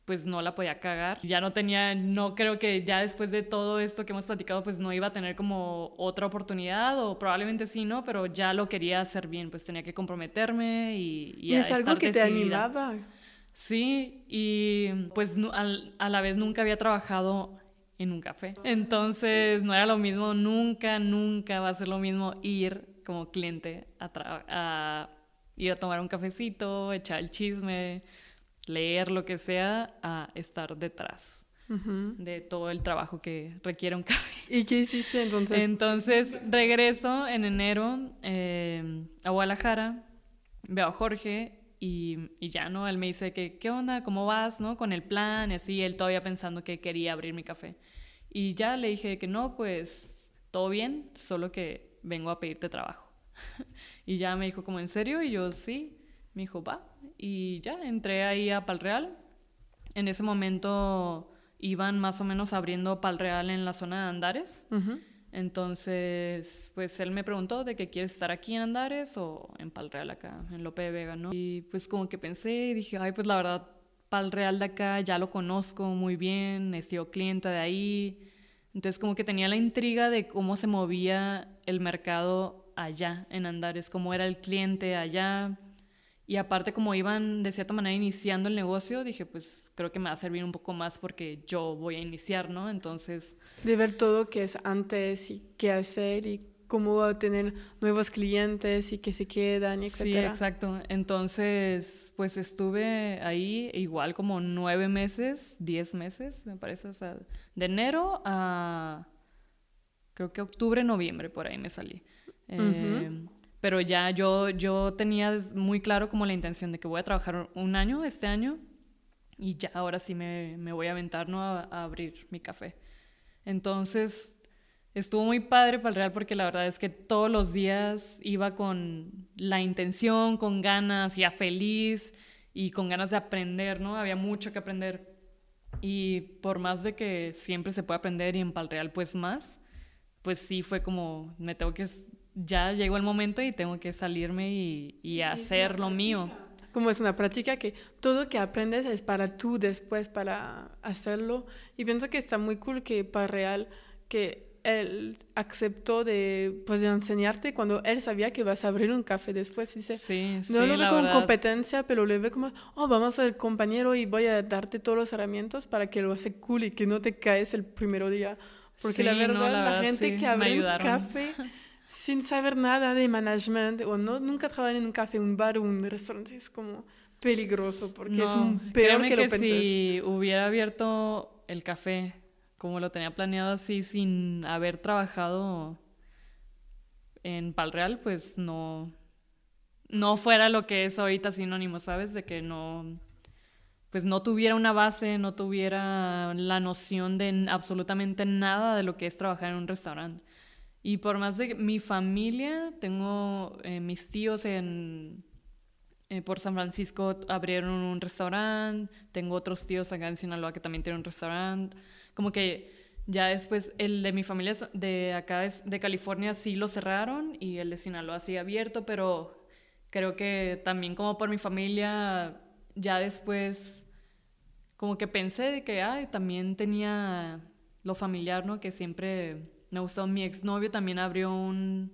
pues no la podía cagar. Ya no tenía, no creo que ya después de todo esto que hemos platicado, pues no iba a tener como otra oportunidad o probablemente sí, ¿no? Pero ya lo quería hacer bien, pues tenía que comprometerme y... Y, y es algo que decidida. te animaba. Sí, y pues al, a la vez nunca había trabajado en un café. Entonces no era lo mismo, nunca, nunca va a ser lo mismo ir como cliente a, a ir a tomar un cafecito, echar el chisme, leer lo que sea, a estar detrás uh -huh. de todo el trabajo que requiere un *laughs* café. ¿Y qué hiciste entonces? Entonces regreso en enero eh, a Guadalajara, veo a Jorge y, y, ya, ¿no? Él me dice que, ¿qué onda? ¿Cómo vas? ¿No? Con el plan y así, él todavía pensando que quería abrir mi café. Y ya le dije que no, pues todo bien, solo que vengo a pedirte trabajo. *laughs* Y ya me dijo como, ¿en serio? Y yo, sí. Me dijo, va. Y ya entré ahí a Palreal. En ese momento iban más o menos abriendo Palreal en la zona de Andares. Uh -huh. Entonces, pues él me preguntó de que quieres estar aquí en Andares o en Palreal acá, en Lope de Vega, ¿no? Y pues como que pensé y dije, ay, pues la verdad, Palreal de acá ya lo conozco muy bien, he sido clienta de ahí. Entonces como que tenía la intriga de cómo se movía el mercado allá en Andares, cómo era el cliente allá. Y aparte como iban de cierta manera iniciando el negocio, dije, pues creo que me va a servir un poco más porque yo voy a iniciar, ¿no? Entonces... De ver todo que es antes y qué hacer y cómo tener nuevos clientes y que se quedan, etc. Sí, exacto. Entonces, pues estuve ahí igual como nueve meses, diez meses, me parece, o sea, de enero a creo que octubre, noviembre, por ahí me salí. Uh -huh. Pero ya yo, yo tenía muy claro como la intención de que voy a trabajar un año este año y ya ahora sí me, me voy a aventar ¿no? a, a, abrir mi café. Entonces estuvo muy padre para el Real porque la verdad es que todos los días iba con la intención, con ganas, ya feliz y con ganas de aprender, ¿no? Había mucho que aprender. Y por más de que siempre se puede aprender y en Palreal pues más, pues sí fue como, me tengo que ya llegó el momento y tengo que salirme y, y hacer lo mío. Como es una práctica que todo que aprendes es para tú después, para hacerlo. Y pienso que está muy cool que para Real, que él aceptó de, pues, de enseñarte cuando él sabía que vas a abrir un café después. Dice, sí, no sí, lo ve como competencia, pero lo ve como, oh, vamos a ser compañero y voy a darte todas las herramientas para que lo hace cool y que no te caes el primer día Porque la, no, verdad, la la, verdad, gente sí, que me abre un café *laughs* sin saber nada de management o no, nunca trabajan en un café, un bar o un restaurante es como peligroso porque es un- peor que lo pensás. si hubiera abierto el café como lo tenía planeado así sin haber trabajado en Palreal, pues no no fuera lo que es ahorita sinónimo, ¿sabes? De que no pues no tuviera una base, no tuviera la noción de absolutamente nada de lo que es trabajar en un restaurante. Y por más de mi familia, tengo eh, mis tíos en, eh, por San Francisco abrieron un restaurante, tengo otros tíos acá en Sinaloa que también tienen un restaurante, como que ya después el de mi familia de acá de California sí lo cerraron y el de Sinaloa sigue abierto, pero creo que también como por mi familia ya después como que pensé de que ay, también tenía lo familiar, ¿no? Que siempre me gustó. Mi exnovio también abrió un,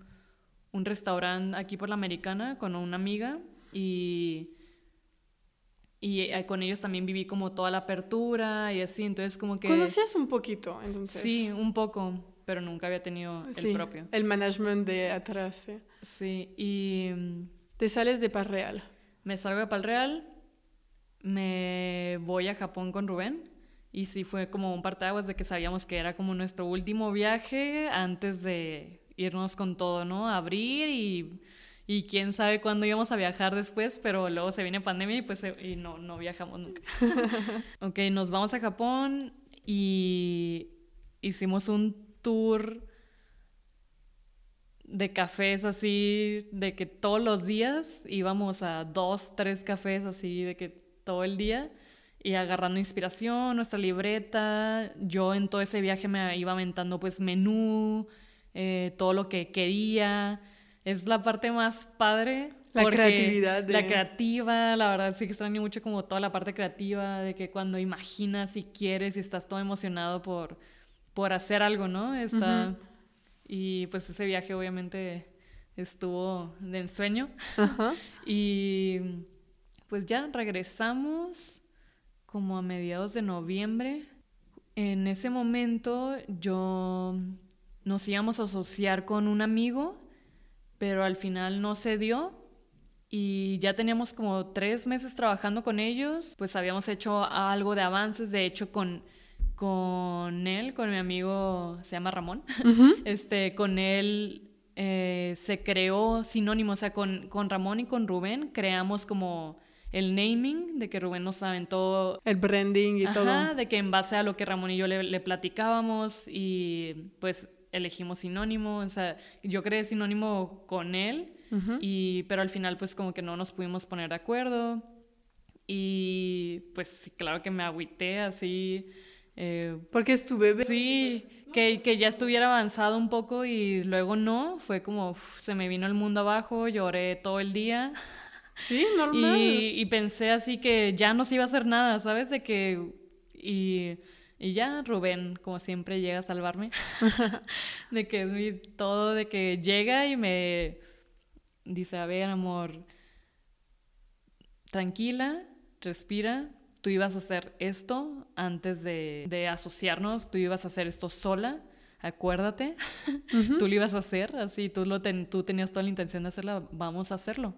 un restaurante aquí por la Americana con una amiga y, y eh, con ellos también viví como toda la apertura y así, entonces como que... Conocías un poquito, entonces. Sí, un poco, pero nunca había tenido el Sí, propio. el management de atrás. sí. Sí, y Te sales de Parreal. me salgo de Palreal, me voy a Japón con Rubén y sí fue como un parteaguas de que sabíamos que era como nuestro último viaje antes de irnos con todo, ¿no? Abrir y, y quién sabe cuándo íbamos a viajar después, pero luego se viene pandemia y pues y no, no viajamos nunca. *laughs* ok, nos vamos a Japón y hicimos un tour de cafés así, de que todos los días íbamos a dos, tres cafés así, de que todo el día y agarrando inspiración, nuestra libreta. Yo en todo ese viaje me iba aventando pues menú, eh, todo lo que quería. Es la parte más padre. La creatividad de- La creativa, la verdad sí que extraño mucho como toda la parte creativa, de que cuando imaginas y quieres y estás todo emocionado por, por hacer algo, ¿no? Está... Y pues ese viaje obviamente estuvo de ensueño. Ajá. *laughs* Y pues ya regresamos como a mediados de noviembre. En ese momento yo nos íbamos a asociar con un amigo, pero al final no se dio. Y ya teníamos como tres meses trabajando con ellos, pues habíamos hecho algo de avances, de hecho con, con él, con mi amigo, se llama Ramón, *laughs* este, con él eh, se creó sinónimo, o sea, con, con Ramón y con Rubén creamos como el naming, de que Rubén nos aventó El branding y Ajá, todo. de que en base a lo que Ramón y yo le, le platicábamos y pues elegimos sinónimo, o sea, yo creé sinónimo con él, y, pero al final pues como que no nos pudimos poner de acuerdo y pues claro que me agüité así, eh, Porque es tu bebé. sí, que, que ya estuviera avanzado un poco y luego no, fue como uf, se me vino el mundo abajo, lloré todo el día. Sí, normal. Y, y pensé así que ya no se iba a hacer nada, ¿sabes? De que... Y, y ya Rubén, como siempre, llega a salvarme. *laughs* de que es mi todo, de que llega y me dice, a ver, amor, tranquila, respira. Tú ibas a hacer esto antes de, de asociarnos, tú ibas a hacer esto sola, acuérdate. *laughs* Tú lo ibas a hacer, así, tú, lo ten- tú tenías toda la intención de hacerla, vamos a hacerlo.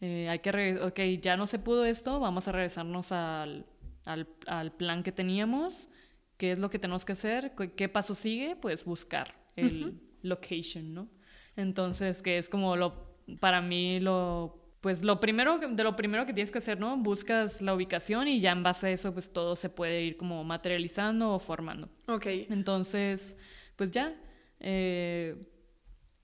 Eh, hay que, ok, ya no se pudo esto, vamos a regresarnos al, al, al plan que teníamos. ¿Qué es lo que tenemos que hacer? ¿Qué, qué paso sigue? Pues buscar el location, ¿no? Entonces, que es como lo, para mí lo, pues lo primero, de lo primero que tienes que hacer, ¿no? Buscas la ubicación y ya en base a eso, pues todo se puede ir como materializando o formando. Ok. Entonces, pues ya, eh,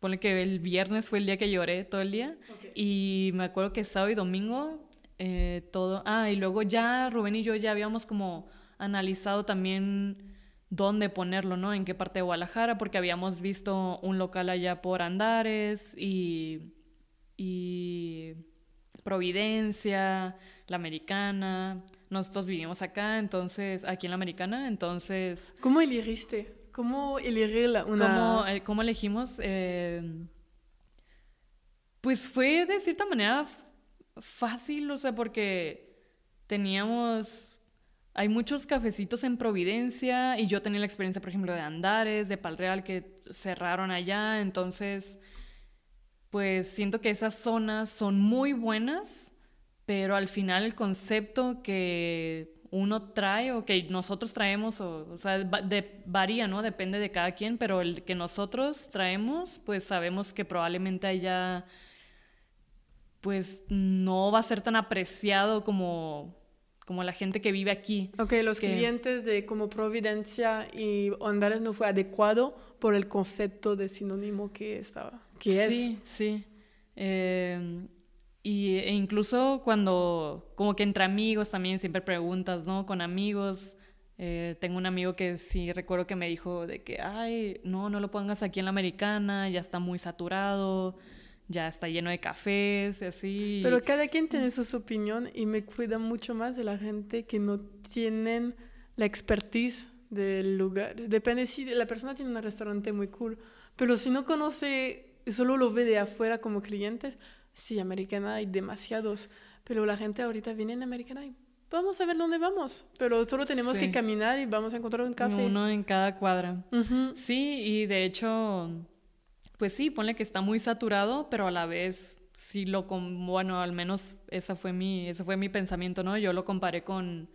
ponle que el viernes fue el día que lloré todo el día y me acuerdo que sábado y domingo eh, todo, ah, y luego ya Rubén y yo ya habíamos como analizado también dónde ponerlo, ¿no? En qué parte de Guadalajara, porque habíamos visto un local allá por Andares y, y Providencia, la Americana. Nosotros vivimos acá, entonces, aquí en la Americana, entonces ¿Cómo elegiste? ¿Cómo elegir la- una... ¿Cómo, eh, cómo elegimos? Eh, pues fue de cierta manera fácil, o sea, porque teníamos hay muchos cafecitos en Providencia y yo tenía la experiencia, por ejemplo, de Andares, de Palreal, que cerraron allá, entonces, pues siento que esas zonas son muy buenas, pero al final el concepto que uno trae o que nosotros traemos, o, sea, de, varía, ¿no? Depende de cada quien, pero el que nosotros traemos, pues sabemos que probablemente haya, pues no va a ser tan apreciado como como la gente que vive aquí. Ok, los clientes de como Providencia y Andares no fue adecuado por el concepto de sinónimo que estaba, que sí, es. Sí, eh, y, e incluso cuando, como que entre amigos también siempre preguntas, ¿no? Con amigos. Eh, tengo un amigo que sí recuerdo que me dijo de que, ay, no, no lo pongas aquí en la americana, ya está muy saturado ya está lleno de cafés y así. Pero cada quien tiene su opinión y me cuida mucho más de la gente que no tienen la expertise del lugar. Depende si la persona tiene un restaurante muy cool, pero si no conoce, solo lo ve de afuera como clientes, sí, Americana hay demasiados, pero la gente ahorita viene en Americana y vamos a ver dónde vamos, pero solo tenemos que caminar y vamos a encontrar un café. Uno en cada cuadra. Sí, y de hecho pues sí, ponle que está muy saturado, pero a la vez sí lo con bueno, al menos esa fue mi ese fue mi pensamiento, ¿no? Yo lo comparé con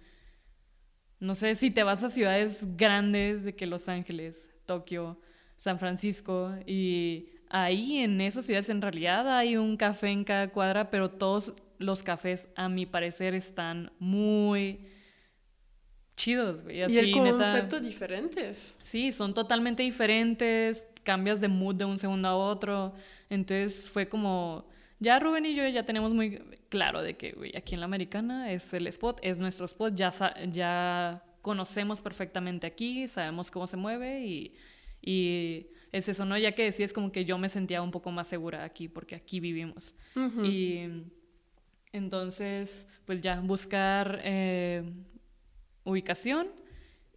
no sé si te vas a ciudades grandes de que Los Ángeles, Tokio, San Francisco y ahí en esas ciudades en realidad hay un café en cada cuadra, pero todos los cafés a mi parecer están muy chidos, y el concepto diferentes. Sí, son totalmente diferentes cambias de mood de un segundo a otro. Entonces fue como, ya Rubén y yo ya tenemos muy claro de que aquí en la americana es el spot, es nuestro spot, ya, ya conocemos perfectamente aquí, sabemos cómo se mueve y, y es eso, ¿no? Ya que decías como que yo me sentía un poco más segura aquí porque aquí vivimos. Y entonces, pues ya buscar eh, ubicación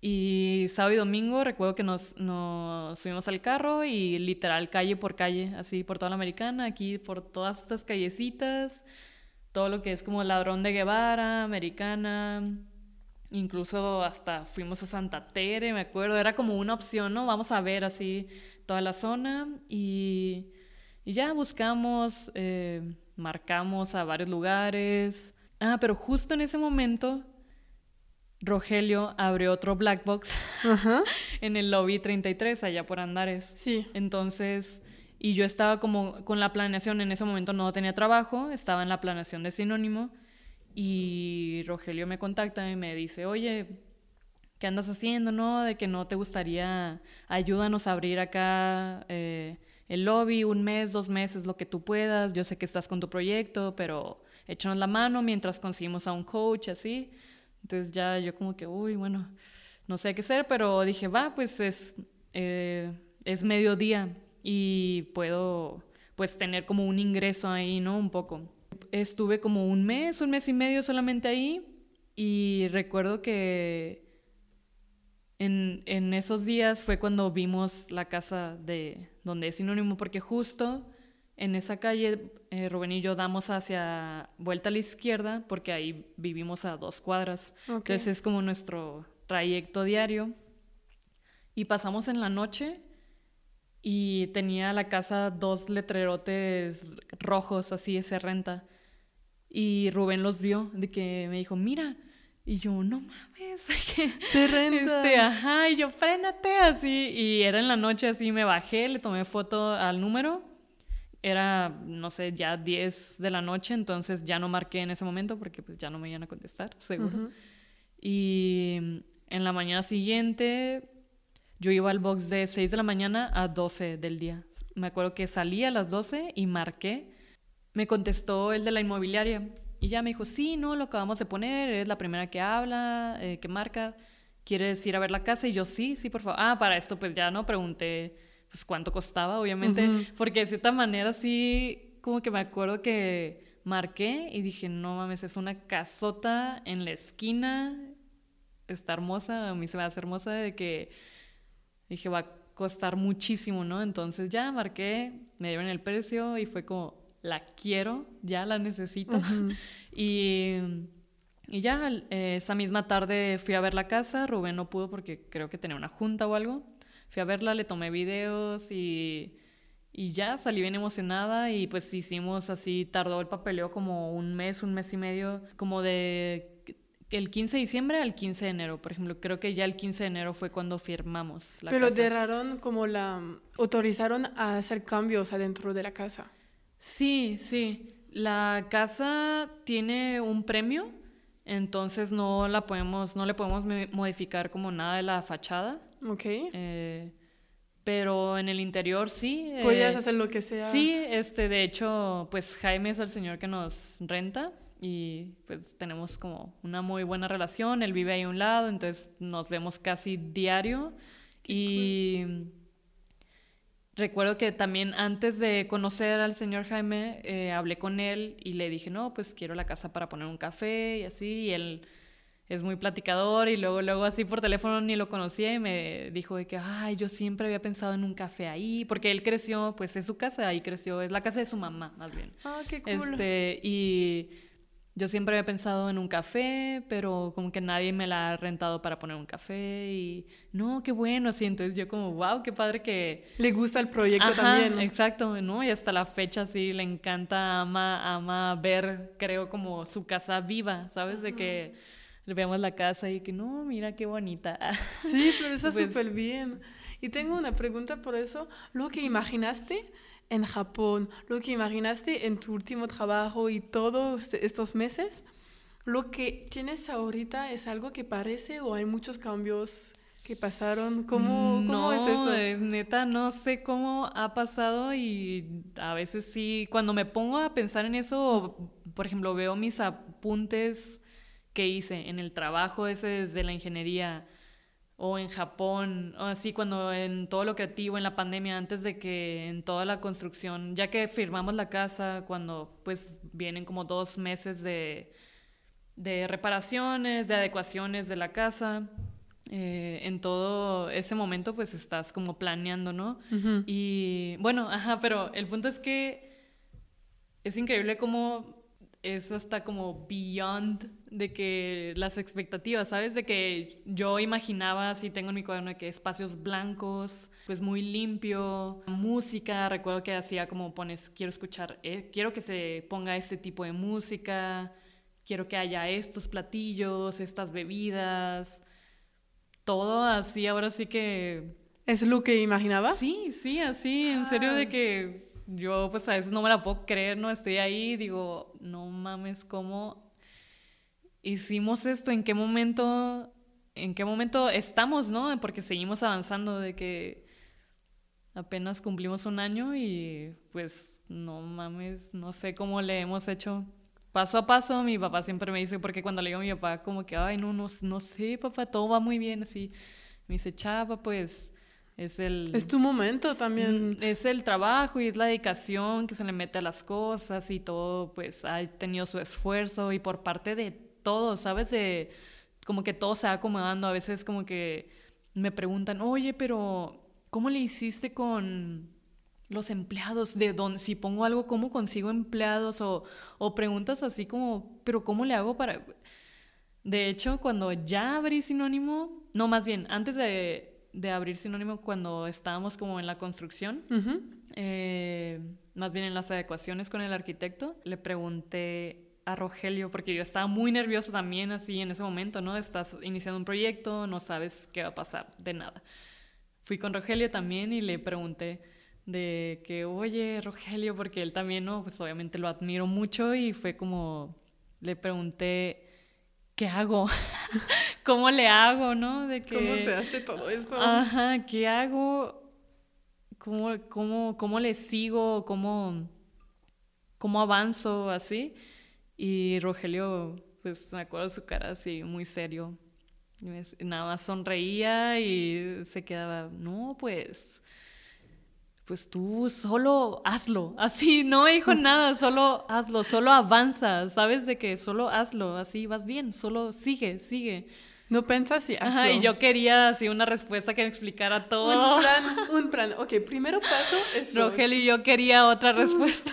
y sábado y domingo recuerdo que nos, nos, subimos al carro y literal calle por calle, así por toda la americana, aquí por todas estas callecitas, todo lo que es como Ladrón de Guevara, americana, incluso hasta fuimos a Santa Tere, me acuerdo, era como una opción, ¿no? Vamos a ver así toda la zona y, y ya buscamos, eh, marcamos a varios lugares. Ah, pero justo en ese momento Rogelio abrió otro black box *laughs* en el lobby 33, allá por Andares. Sí. Entonces, y yo estaba como con la planeación, en ese momento no tenía trabajo, estaba en la planeación de sinónimo, y Rogelio me contacta y me dice, oye, ¿qué andas haciendo, no? De que no te gustaría, ayúdanos a abrir acá eh, el lobby, un mes, dos meses, lo que tú puedas, yo sé que estás con tu proyecto, pero échanos la mano mientras conseguimos a un coach, así. Entonces ya yo como que, uy, bueno, no sé qué hacer, pero dije, va, pues es, eh, es mediodía y puedo pues tener como un ingreso ahí, ¿no? Un poco. Estuve como un mes, un mes y medio solamente ahí y recuerdo que en, en esos días fue cuando vimos la casa de donde es sinónimo, porque justo en esa calle, eh, Rubén y yo damos hacia vuelta a la izquierda porque ahí vivimos a dos cuadras. Entonces es como nuestro trayecto diario. Y pasamos en la noche y tenía la casa dos letrerotes rojos, así, ese renta. Y Rubén los vio, de que me dijo, mira. Y yo, no mames, *laughs* se renta. Este, ajá, y yo, frénate, así. Y era en la noche, así, me bajé, le tomé foto al número era, no sé, ya 10 de la noche, entonces ya no marqué en ese momento porque pues ya no me iban a contestar, *laughs* seguro. Y en la mañana siguiente yo iba al box de 6 de la mañana a 12 del día. Me acuerdo que salí a las 12 y marqué. Me contestó el de la inmobiliaria y ya me dijo, sí, no, lo acabamos de poner, es la primera que habla, eh, que marca, ¿quieres ir a ver la casa? Y yo, sí, sí, por favor. Ah, para esto pues ya no pregunté pues cuánto costaba, obviamente, porque de cierta manera sí, como que me acuerdo que marqué y dije, no mames, es una casota en la esquina, está hermosa, a mí se me hace hermosa, de que dije, va a costar muchísimo, ¿no? Entonces ya marqué, me dieron el precio y fue como, la quiero, ya la necesito. *laughs* y Y ya eh, esa misma tarde fui a ver la casa, Rubén no pudo porque creo que tenía una junta o algo. Fui a verla, le tomé videos y, y ya salí bien emocionada y pues hicimos así, tardó el papeleo como un mes, un mes y medio, como de el 15 de diciembre al 15 de enero, por ejemplo. Creo que ya el 15 de enero fue cuando firmamos la Pero cerraron como la... autorizaron a hacer cambios adentro de la casa. Sí, sí. La casa tiene un premio, entonces no la podemos, no le podemos modificar como nada de la fachada. Ok. Eh, pero en el interior sí. Podías eh, hacer lo que sea. Sí, este, de hecho, pues Jaime es el señor que nos renta y pues tenemos como una muy buena relación, él vive ahí a un lado, entonces nos vemos casi diario y recuerdo que también antes de conocer al señor Jaime, eh, hablé con él y le dije, no, pues quiero la casa para poner un café y así, y él es muy platicador y luego, luego así por teléfono ni lo conocía y me dijo de que, ay, yo siempre había pensado en un café ahí, porque él creció, pues es su casa, ahí creció, es la casa de su mamá, más bien. Ah, qué cool. Este, y yo siempre había pensado en un café, pero como que nadie me la ha rentado para poner un café y no, qué bueno, así entonces yo como, wow, qué padre que... Le gusta el proyecto también. Exacto, ¿no? Y hasta la fecha sí le encanta, ama, ama ver, creo, como su casa viva, ¿sabes? De que le veamos la casa y que no, mira qué bonita. Sí, pero está *laughs* pues súper bien. Y tengo una pregunta por eso, lo que imaginaste en Japón, lo que imaginaste en tu último trabajo y todos estos meses, lo que tienes ahorita es algo que parece o hay muchos cambios que pasaron. ¿Cómo, cómo es eso? Eh, neta, no sé cómo ha pasado y a veces sí, cuando me pongo a pensar en eso, por ejemplo, veo mis apuntes que hice en el trabajo ese desde la ingeniería o en Japón, o así cuando en todo lo creativo, en la pandemia, antes de que en toda la construcción, ya que firmamos la casa, cuando pues vienen como dos meses de, de reparaciones, de adecuaciones de la casa, eh, en todo ese momento pues estás como planeando, ¿no? Y bueno, ajá, pero el punto es que es increíble cómo eso está como beyond de que las expectativas, ¿sabes? De que yo imaginaba, así tengo en mi cuaderno, de que espacios blancos, pues muy limpio, música, recuerdo que hacía como pones, quiero escuchar, eh, quiero que se ponga este tipo de música, quiero que haya estos platillos, estas bebidas, todo así, ahora sí que... ¿Es lo que imaginaba? Sí, sí, así, en serio de que yo pues a veces no me la puedo creer, ¿no? Estoy ahí digo, no mames, ¿cómo hicimos esto? ¿En qué momento, en qué momento estamos, ¿no? Porque seguimos avanzando de que apenas cumplimos un año y pues no mames, no sé cómo le hemos hecho. Paso a paso, mi papá siempre me dice, porque cuando le digo a mi papá, como que, ay, no, no, no sé, papá, todo va muy bien, así. Me dice, chava, pues es el... Es tu momento también. Mm, es el trabajo y es la dedicación que se le mete a las cosas y todo, pues ha tenido su esfuerzo y por parte de todos, ¿sabes? De, como que todo se va acomodando. A veces como que me preguntan, oye, pero ¿cómo le hiciste con los empleados? ¿De dónde? Si pongo algo, ¿cómo consigo empleados? O, o preguntas así como, pero ¿cómo le hago para...? De hecho, cuando ya abrí Sinónimo, no, más bien, antes de de abrir sinónimo cuando estábamos como en la construcción, eh, más bien en las adecuaciones con el arquitecto, le pregunté a Rogelio, porque yo estaba muy nervioso también así en ese momento, ¿no? Estás iniciando un proyecto, no sabes qué va a pasar, de nada. Fui con Rogelio también y le pregunté de que, oye, Rogelio, porque él también, ¿no? Pues obviamente lo admiro mucho y fue como, le pregunté, ¿qué hago? *laughs* ¿Cómo le hago, no? De que, ¿Cómo se hace todo eso? Ajá, ¿qué hago? ¿Cómo, cómo, cómo le sigo? ¿Cómo, ¿Cómo avanzo así? Y Rogelio, pues me acuerdo su cara así, muy serio. nada más sonreía y se quedaba, no, pues pues tú solo hazlo, *laughs* así, no dijo nada, solo hazlo, solo avanza, sabes de que solo hazlo, así vas bien, solo sigue, sigue. No pensas y hazlo. Ajá, y yo quería así una respuesta que me explicara todo. Un *laughs* plan, un plan. Ok, primero paso es... Rogelio y yo quería otra *laughs* respuesta.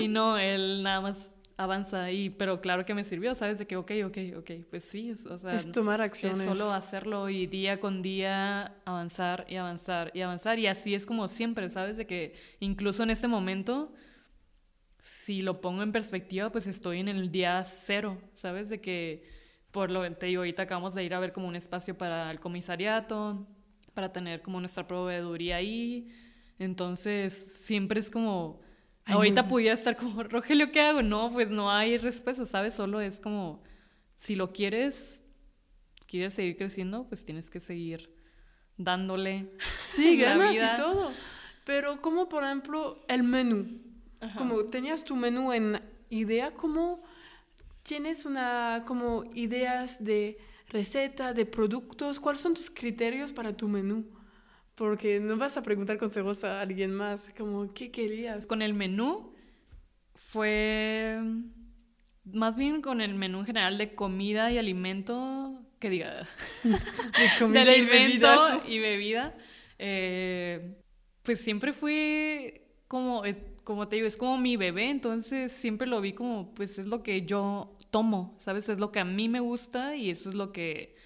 y no, él nada más avanza y pero claro que me sirvió, ¿sabes? De que, ok, ok, ok, pues sí, o sea... Es tomar acciones. Es solo hacerlo y día con día avanzar y avanzar y avanzar y así es como siempre, ¿sabes? De que incluso en este momento, si lo pongo en perspectiva, pues estoy en el día cero, ¿sabes? De que, por lo que te digo, ahorita acabamos de ir a ver como un espacio para el comisariato, para tener como nuestra proveeduría ahí, entonces siempre es como Ahorita pudiera estar como, Rogelio, ¿qué hago? No, pues no hay respuesta, ¿sabes? Solo es como, si lo quieres, quieres seguir creciendo, pues tienes que seguir dándole. Sí, ganas y todo. Pero como, por ejemplo, el menú. Como tenías tu menú en idea, ¿cómo tienes una, como ideas de receta, de productos? ¿Cuáles son tus criterios para tu menú? Porque no vas a preguntar consejos a alguien más, como, ¿qué querías? Con el menú fue más bien con el menú en general de comida y alimento, que diga, *laughs* de comida y bebida. Y bebida. Eh, pues siempre fui como, es, como te digo, es como mi bebé, entonces siempre lo vi como, pues es lo que yo tomo, ¿sabes? Es lo que a mí me gusta y eso es lo que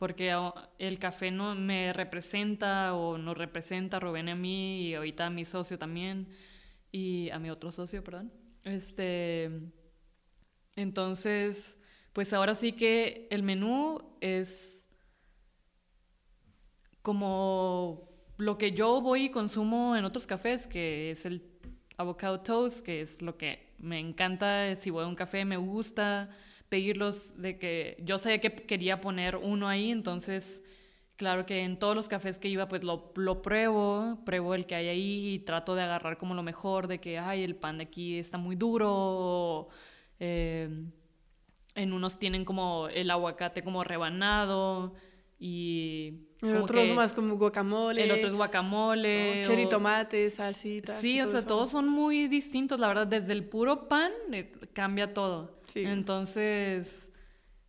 porque el café no me representa o nos representa a Rubén a mí y ahorita a mi socio también y a mi otro socio, perdón. Este, entonces, pues ahora sí que el menú es como lo que yo voy y consumo en otros cafés, que es el avocado toast, que es lo que me encanta, si voy a un café me gusta, pedirlos de que yo sabía que quería poner uno ahí, entonces claro que en todos los cafés que iba pues lo, lo pruebo, pruebo el que hay ahí y trato de agarrar como lo mejor de que, ay, el pan de aquí está muy duro, eh, en unos tienen como el aguacate como rebanado y... El otro es más como guacamole. El otro es guacamole. O cherry tomate, salsita. Sí, o sea, todos son muy distintos, la verdad. Desde el puro pan eh, cambia todo. Entonces,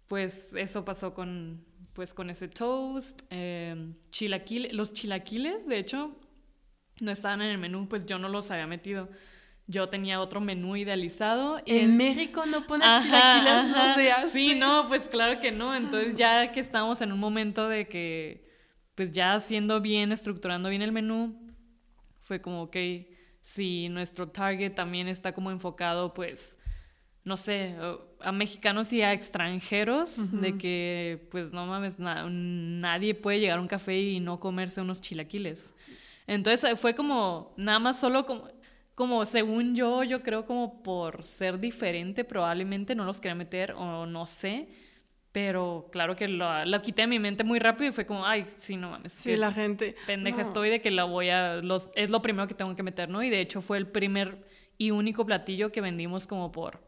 pues eso pasó con, pues, con ese toast. Eh, chilaquiles, los chilaquiles, de hecho, no estaban en el menú, pues yo no los había metido. Yo tenía otro menú idealizado. En, México no pones chilaquiles, no se hace. Sí, no, pues claro que no. Entonces ya que estamos en un momento de que, pues ya haciendo bien, estructurando bien el menú, fue como, ok, si nuestro target también está como enfocado, pues no sé, a mexicanos y a extranjeros, de que, pues no mames, nadie puede llegar a un café y no comerse unos chilaquiles. Entonces fue como, nada más solo como, como según yo, yo creo como por ser diferente, probablemente no los quería meter o no sé. Pero claro que lo, quité de mi mente muy rápido y fue como, ay, sí, no mames. Sí, la gente. Pendeja estoy de que la voy a. Los, es lo primero que tengo que meter, ¿no? Y de hecho fue el primer y único platillo que vendimos como por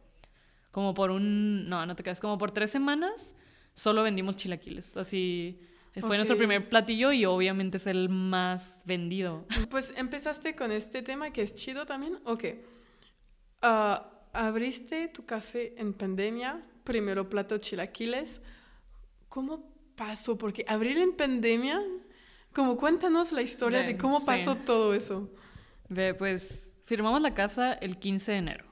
como por un, no, no te quedas, como por tres semanas solo vendimos chilaquiles. Así fue nuestro primer platillo y obviamente es el más vendido. Pues empezaste con este tema que es chido también. Ok. Uh, abriste tu café en pandemia, primero plato chilaquiles. ¿Cómo pasó? Porque abrir en pandemia, como cuéntanos la historia de cómo pasó todo eso. Ve, pues firmamos la casa el 15 de enero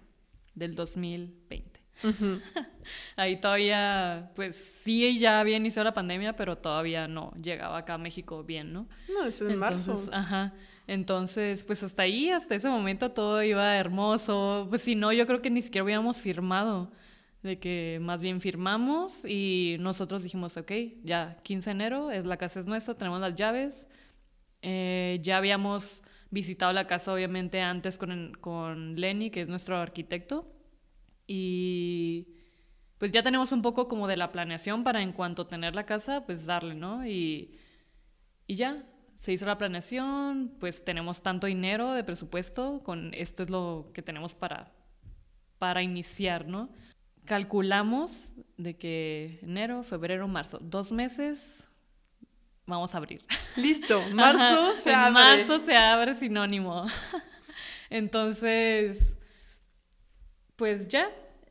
del 2020. *laughs* Ahí todavía, pues sí, ya había iniciado la pandemia, pero todavía no llegaba acá a México bien, ¿no? No, eso es en marzo. Ajá. Entonces, pues hasta ahí, hasta ese momento todo iba hermoso. Pues si no, yo creo que ni siquiera habíamos firmado. De que más bien firmamos y nosotros dijimos, ok, ya 15 de enero, es, la casa es nuestra, tenemos las llaves. Eh, ya habíamos visitado la casa, obviamente, antes con, con Lenny, que es nuestro arquitecto. Y pues ya tenemos un poco como de la planeación para en cuanto tener la casa, pues darle, ¿no? Y, y ya, se hizo la planeación, pues tenemos tanto dinero de presupuesto, con esto es lo que tenemos para, para iniciar, ¿no? Calculamos de que enero, febrero, marzo, dos meses, vamos a abrir. *laughs* Listo, marzo se abre. Marzo se abre sinónimo. *laughs* Entonces, pues ya,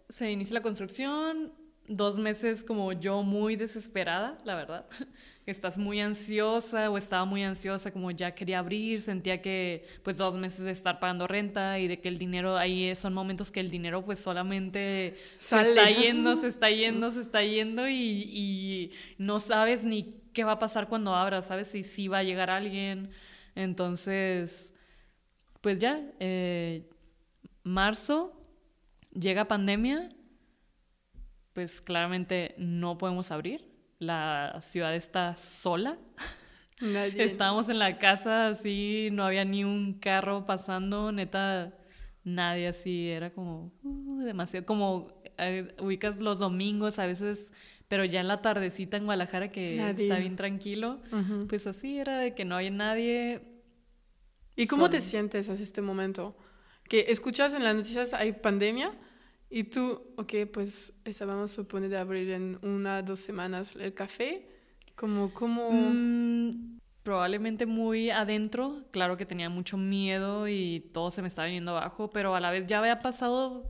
se inicia la construcción, dos meses como yo muy desesperada, la verdad. *laughs* estás muy ansiosa o estaba muy ansiosa, como ya quería abrir, sentía que pues dos meses de estar pagando renta y de que el dinero, ahí son momentos que el dinero pues solamente se está *laughs* yendo, se está yendo, se está yendo y, y, no sabes ni qué va a pasar cuando abras, ¿sabes? Si, si va a llegar alguien. Entonces, pues ya, eh, marzo, llega pandemia, pues claramente no podemos abrir la ciudad está sola. *laughs* Estábamos en la casa así, no había ni un carro pasando, neta, nadie así, era como uh, demasiado, como eh, ubicas los domingos a veces, pero ya en la tardecita en Guadalajara que está bien tranquilo, pues así era de que no había nadie. ¿Y cómo te sientes a este momento? Que escuchas en las noticias hay pandemia, y tú, ok, pues estábamos supone de abrir en una, dos semanas el café. Como, como... Mm, probablemente muy adentro. Claro que tenía mucho miedo y todo se me estaba viniendo abajo, pero a la vez ya había pasado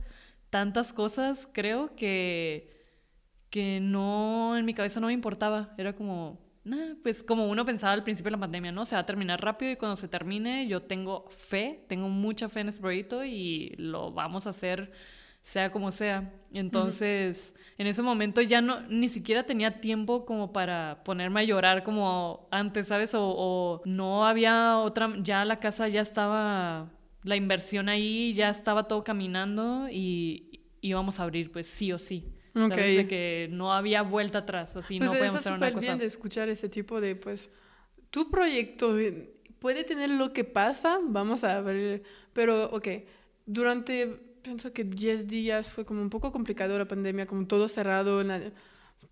tantas cosas, creo que, que no, en mi cabeza no me importaba. Era como, nah, pues como uno pensaba al principio de la pandemia, ¿no? Se va a terminar rápido y cuando se termine yo tengo fe, tengo mucha fe en este proyecto y lo vamos a hacer sea como sea. Entonces, en ese momento ya no, ni siquiera tenía tiempo como para ponerme a llorar como antes, ¿sabes? O, no había otra, ya la casa ya estaba, la inversión ahí, ya estaba todo caminando y íbamos a abrir, pues sí o sí. ¿Sabes? De que no había vuelta atrás, así pues no podemos hacer una cosa. bien de escuchar ese tipo de, pues, tu proyecto puede tener lo que pasa, vamos a abrir, pero, ok, durante pienso que 10 días fue como un poco complicado la pandemia, como todo cerrado,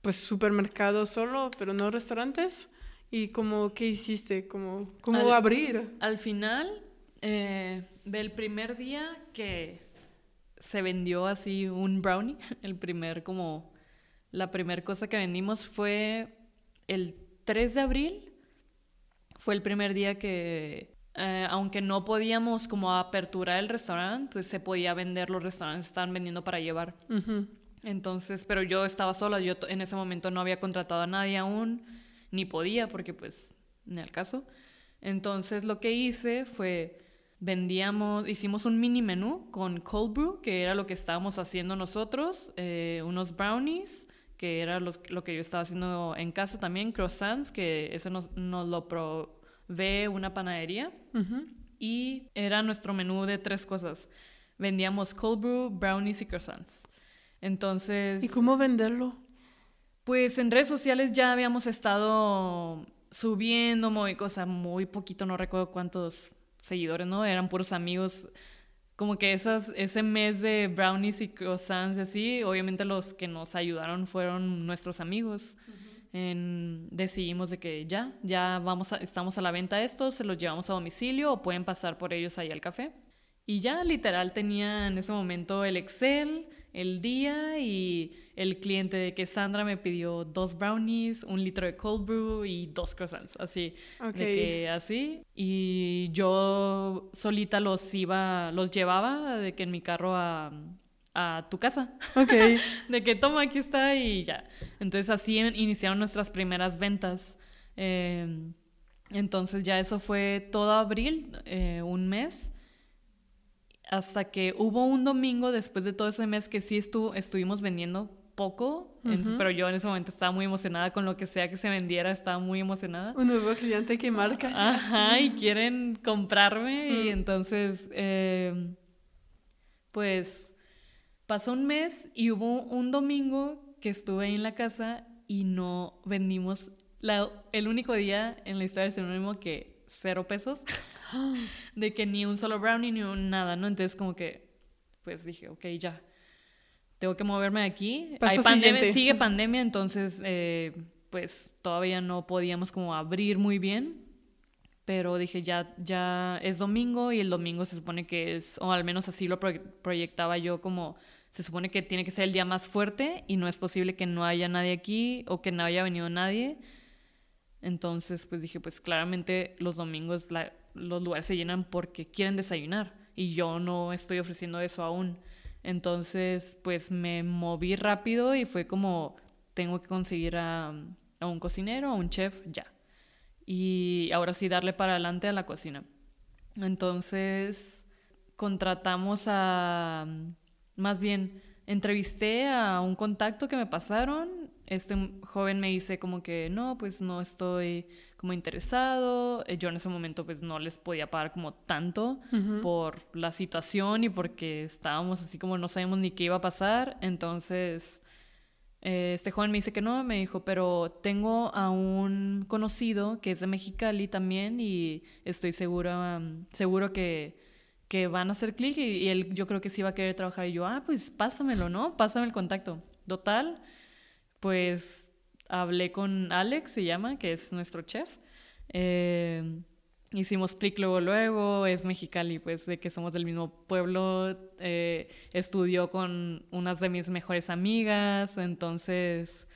pues supermercados solo, pero no restaurantes. ¿Y como qué hiciste? ¿Cómo, cómo abrir? Al final, eh, del primer día que se vendió así un brownie, *laughs* el primer como, la primera cosa que vendimos fue el 3 de abril, fue el primer día que eh, aunque no podíamos como aperturar el restaurante, pues se podía vender, los restaurantes estaban vendiendo para llevar. Entonces, pero yo estaba sola, yo en ese momento no había contratado a nadie aún, ni podía porque pues, ni al caso. Entonces lo que hice fue, vendíamos, hicimos un mini menú con cold brew, que era lo que estábamos haciendo nosotros, eh, unos brownies, que era lo que yo estaba haciendo en casa también, croissants, que eso nos, nos lo pro, ve una panadería y era nuestro menú de tres cosas. Vendíamos cold brew, brownies y croissants. Entonces... ¿Y cómo venderlo? Pues en redes sociales ya habíamos estado subiendo muy cosa, muy poquito, no recuerdo cuántos seguidores, ¿no? Eran puros amigos. Como que esas, ese mes de brownies y croissants y así, obviamente los que nos ayudaron fueron nuestros amigos decidimos de que ya, ya vamos a, estamos a la venta estos, se los llevamos a domicilio o pueden pasar por ellos ahí al café. Y ya literal tenía en ese momento el Excel, el día y el cliente de que Sandra me pidió dos brownies, un litro de cold brew y dos croissants, así, de que así. Y yo solita los iba, los llevaba de que en mi carro a, a tu casa. Ok. *laughs* de que toma, aquí está y ya. Entonces así iniciaron nuestras primeras ventas. Em, entonces ya eso fue todo abril, eh, un mes, hasta que hubo un domingo después de todo ese mes que sí estuvimos vendiendo poco, pero yo en ese momento estaba muy emocionada con lo que sea que se vendiera, estaba muy emocionada. Un nuevo cliente que marca. Ajá, y quieren comprarme y entonces, em, pues Pasó un mes y hubo un domingo que estuve ahí en la casa y no vendimos la, el único día en la historia del sinónimo que cero pesos, *laughs* *gasps* de que ni un solo brownie ni un nada, ¿no? Entonces como que, pues dije, ok, ya, tengo que moverme de aquí. Hay pandemia, sigue pandemia, entonces eh, pues todavía no podíamos como abrir muy bien, pero dije, ya, ya es domingo y el domingo se supone que es, o al menos así lo proyectaba yo como se supone que tiene que ser el día más fuerte y no es posible que no haya nadie aquí o que no haya venido nadie. Entonces, pues dije, pues claramente los domingos los lugares se llenan porque quieren desayunar y yo no estoy ofreciendo eso aún. Entonces, pues me moví rápido y fue como, tengo que conseguir a, un cocinero, a un chef, ya. Y ahora sí darle para adelante a la cocina. Entonces, contratamos a, más bien, entrevisté a un contacto que me pasaron. Este joven me dice como que no, pues no estoy como interesado. Eh, yo en ese momento pues no les podía pagar como tanto por la situación y porque estábamos así como no sabemos ni qué iba a pasar. Entonces eh, este joven me dice que no, me dijo, pero tengo a un conocido que es de Mexicali también y estoy segura, seguro que, que van a hacer clic y, él yo creo que sí va a querer trabajar. Y yo, ah, pues pásamelo, ¿no? Pásame el contacto. Total, pues hablé con Alex, se llama, que es nuestro chef. Eh, hicimos clic luego, luego, es Mexicali, pues de que somos del mismo pueblo, eh, estudió con unas de mis mejores amigas, entonces,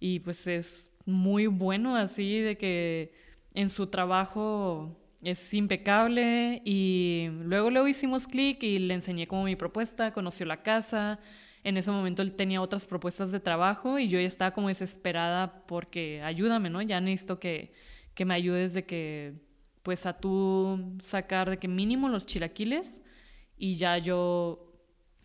y pues es muy bueno así de que en su trabajo es impecable y luego luego hicimos clic y le enseñé como mi propuesta, conoció la casa, en ese momento él tenía otras propuestas de trabajo y yo ya estaba como desesperada porque ayúdame, ¿no? Ya necesito que, que me ayudes de que pues a tú sacar de que mínimo los chilaquiles y ya yo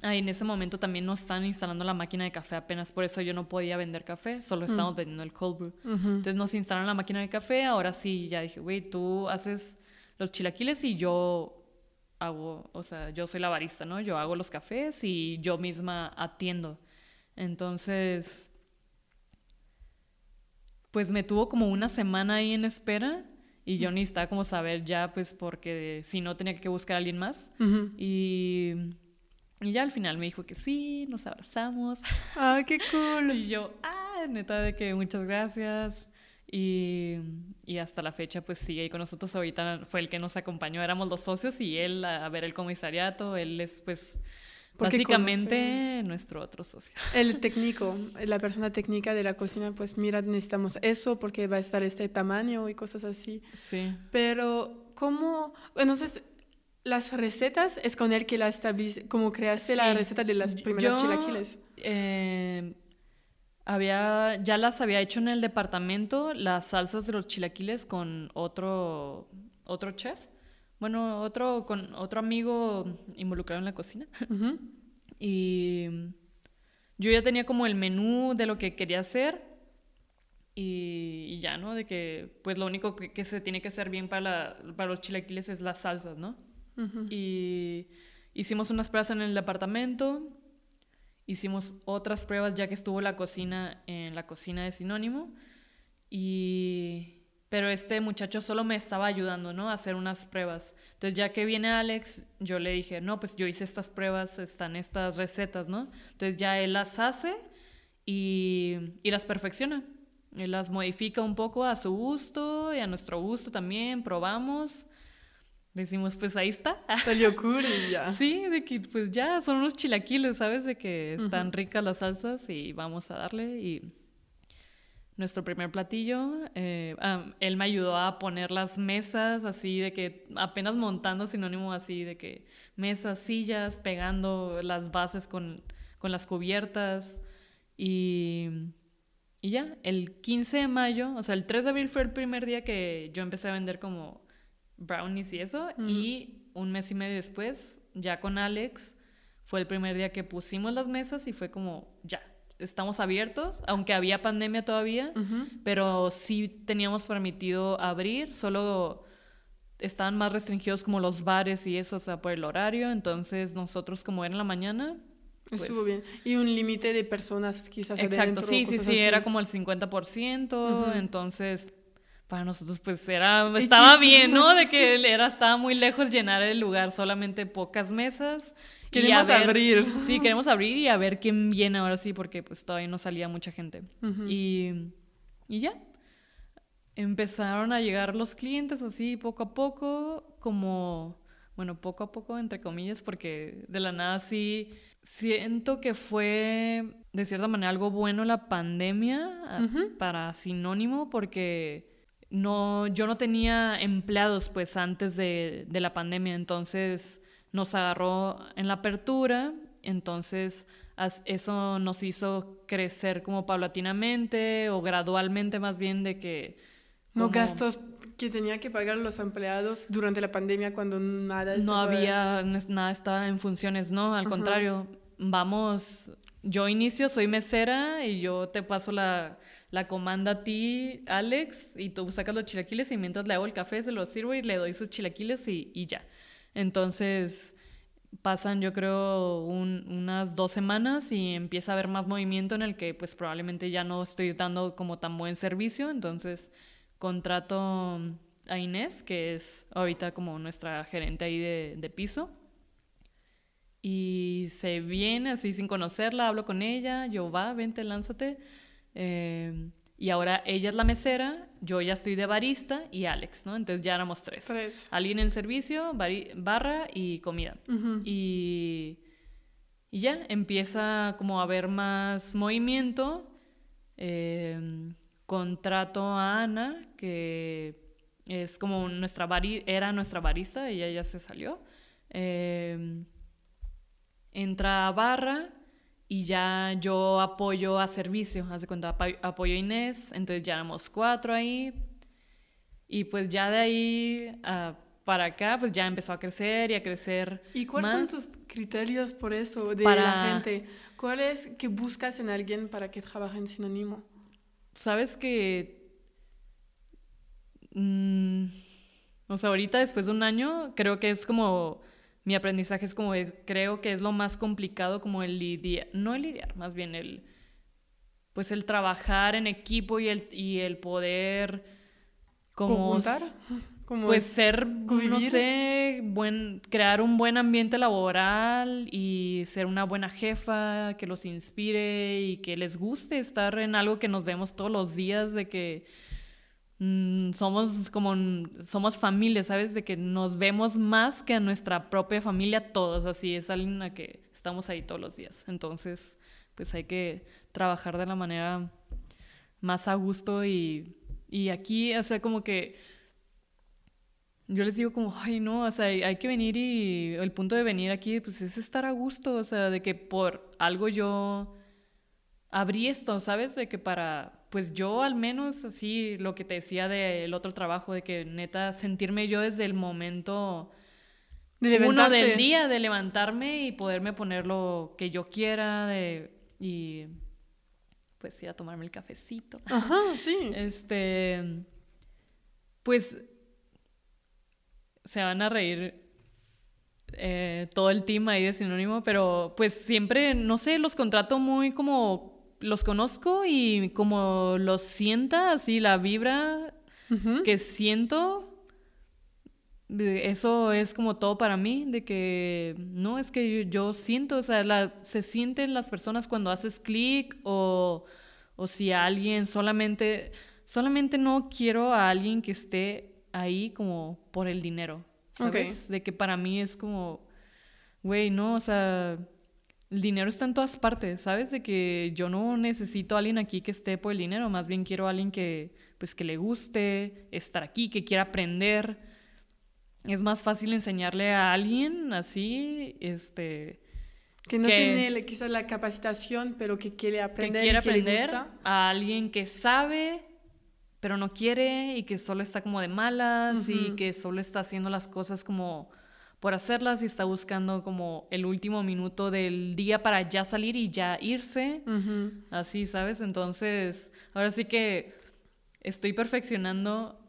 ahí en ese momento también no están instalando la máquina de café apenas, por eso yo no podía vender café, solo mm. estábamos vendiendo el cold brew. Entonces nos instalan la máquina de café, ahora sí, ya dije, güey, tú haces los chilaquiles y yo hago, o sea, yo soy la barista, ¿no? Yo hago los cafés y yo misma atiendo. Entonces, pues me tuvo como una semana ahí en espera y yo necesitaba como saber ya, pues porque si no tenía que buscar a alguien más. y, y, ya al final me dijo que sí, nos abrazamos. ¡Ah, qué cool! *laughs* y yo, ah, neta de que muchas gracias. Y, y, hasta la fecha, pues sigue ahí con nosotros. Ahorita fue el que nos acompañó, éramos los socios y él a ver el comisariato. Él es, pues, Básicamente nuestro otro socio. El *laughs* técnico, la persona técnica de la cocina, pues mira, necesitamos eso porque va a estar este tamaño y cosas así. Sí. Pero, ¿cómo? Entonces, las recetas es con él que la estableces, como creaste la receta de las primeras chilaquiles. Eh, había, ya las había hecho en el departamento, las salsas de los chilaquiles con otro, otro chef. Bueno, otro, con otro amigo involucrado en la cocina. *laughs* Y yo ya tenía como el menú de lo que quería hacer. Y, ya, ¿no? De que, pues lo único que, se tiene que hacer bien para, para los chilaquiles es las salsas, ¿no? Y hicimos unas pruebas en el departamento. Hicimos otras pruebas ya que estuvo la cocina en la cocina de Sinónimo. Y pero este muchacho solo me estaba ayudando, ¿no? A hacer unas pruebas. Entonces, ya que viene Alex, yo le dije, no, pues yo hice estas pruebas, están estas recetas, ¿no? Entonces ya él las hace y, y las perfecciona. Él las modifica un poco a su gusto y a nuestro gusto también, probamos. Decimos, pues ahí está. *laughs* Salió cool y ya. Sí, de que pues ya son unos chilaquiles, ¿sabes? De que están ricas las salsas y vamos a darle y nuestro primer platillo. Eh, él me ayudó a poner las mesas así de que apenas montando sinónimo así de que mesas, sillas, pegando las bases con, con las cubiertas y, y ya, el 15 de mayo, o sea, el 3 de abril fue el primer día que yo empecé a vender como brownies y eso y un mes y medio después, ya con Alex, fue el primer día que pusimos las mesas y fue como, ya, estamos abiertos, aunque había pandemia todavía, pero sí teníamos permitido abrir, solo estaban más restringidos como los bares y eso, o sea, por el horario, entonces nosotros como era en la mañana... Pues Estuvo bien. Y un límite de personas quizás Exacto, sí, sí, sí, era como el 50%, entonces para nosotros pues era estaba bien, ¿no? De que era estaba muy lejos llenar el lugar, solamente pocas mesas Queremos abrir. Sí, queremos abrir y a ver quién viene ahora sí, porque pues todavía no salía mucha gente. y, y ya. Empezaron a llegar los clientes así poco a poco, como, bueno, poco a poco, entre comillas, porque de la nada sí siento que fue de cierta manera algo bueno la pandemia para sinónimo, porque no, yo no tenía empleados pues antes de, de la pandemia, entonces nos agarró en la apertura. Entonces eso nos hizo crecer como paulatinamente o gradualmente más bien de que... No gastos que tenía que pagar los empleados durante la pandemia cuando nada estaba... No había, nada estaba en funciones, no, al contrario, vamos, yo inicio, soy mesera y yo te paso la, la comanda a ti, Alex, y tú sacas los chilaquiles y mientras le hago el café se los sirvo y le doy sus chilaquiles y, y ya. Entonces pasan yo creo unas dos semanas y empieza a haber más movimiento en el que pues probablemente ya no estoy dando como tan buen servicio, entonces contrato a Inés, que es ahorita como nuestra gerente ahí de, de piso. Y se viene así sin conocerla, hablo con ella, yo va, vente, lánzate. Eh, y ahora ella es la mesera, yo ya estoy de barista y Alex, ¿no? Entonces ya éramos tres. tres. Alguien en servicio, barra y comida. y, y, ya empieza como a haber más movimiento. Em, contrato a Ana, que es como nuestra era nuestra barista, ella ya se salió. Em, entra a barra y ya yo apoyo a servicio, hace cuando apoyo a Inés, entonces ya éramos cuatro ahí. Y pues ya de ahí para acá, pues ya empezó a crecer y a crecer. ¿Y cuáles son tus criterios por eso de la gente? ¿Cuál es que buscas en alguien para que trabaje en sinónimo? Sabes que. Mm, o sea, ahorita después de un año, creo que es como mi aprendizaje es como, creo que es lo más complicado como el lidiar, no el lidiar, más bien el, pues el trabajar en equipo y el, y el poder como... Como pues ser, no sé, buen, crear un buen ambiente laboral y ser una buena jefa que los inspire y que les guste estar en algo que nos vemos todos los días, de que Mm, somos como, somos familia, ¿sabes? De que nos vemos más que a nuestra propia familia todos, así es alguien a que estamos ahí todos los días. Entonces, pues hay que trabajar de la manera más a gusto y, y aquí, o sea, como que yo les digo como, ay, no, o sea, hay que venir y el punto de venir aquí, pues es estar a gusto, o sea, de que por algo yo abrí esto, ¿sabes? De que para pues yo al menos así lo que te decía del otro trabajo, de que neta sentirme yo desde el momento uno del día, de levantarme y poderme poner lo que yo quiera de, y pues ir a tomarme el cafecito. *laughs* Ajá, sí. Este, pues se van a reír eh, todo el team ahí de sinónimo, pero pues siempre, no sé, los contrato muy como los conozco y como los sienta, así la vibra que siento, eso es como todo para mí, de que no, es que yo, siento, o sea, se sienten las personas cuando haces clic o, o si alguien solamente, solamente no quiero a alguien que esté ahí como por el dinero, ¿sabes? De que para mí es como, güey, no, o sea el dinero está en todas partes, ¿sabes? De que yo no necesito a alguien aquí que esté por el dinero, más bien quiero a alguien que, pues, que le guste estar aquí, que quiera aprender. Es más fácil enseñarle a alguien así, este... Que no tiene quizás la capacitación, pero que quiere aprender. Que quiere aprender a alguien que sabe, pero no quiere y que solo está como de malas y que solo está haciendo las cosas como por hacerlas y está buscando como el último minuto del día para ya salir y ya irse. Así, ¿sabes? Entonces, ahora sí que estoy perfeccionando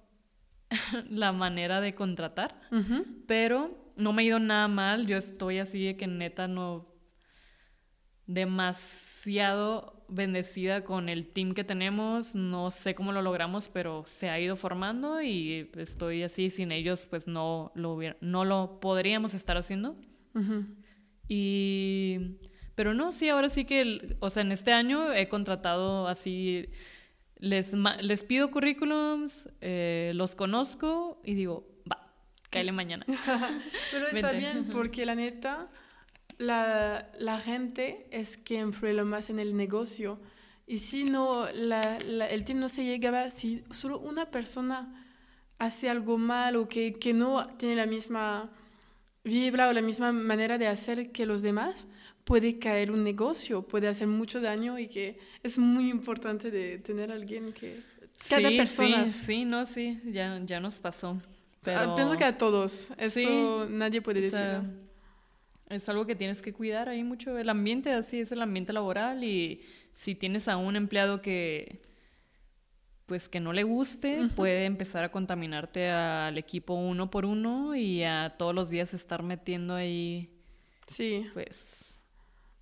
*laughs* la manera de contratar, pero no me ha ido nada mal. Yo estoy así de que neta no demasiado bendecida con el team que tenemos. No sé cómo lo logramos, pero se ha ido formando y estoy así. Sin ellos, pues no lo, no lo podríamos estar haciendo. Y. Pero no, sí, ahora sí que, o sea, en este año he contratado así, les, les pido currículums, eh, los conozco y digo, va, cáele *laughs* mañana. pero está bien, porque la neta, la, la, gente es quien influye más en el negocio. Y si no, la, el team no se llegaba, si solo una persona hace algo mal o que, que no tiene la misma vibra o la misma manera de hacer que los demás, puede caer un negocio, puede hacer mucho daño y que es muy importante de tener a alguien que... Cada persona. Sí, sí, no, sí, ya, ya nos pasó. Ah, pero... Pienso que a todos, eso nadie puede decir. Es algo que tienes que cuidar ahí mucho. El ambiente así es el ambiente laboral y si tienes a un empleado que pues que no le guste, puede empezar a contaminarte al equipo uno por uno y a todos los días estar metiendo ahí. Sí. Pues.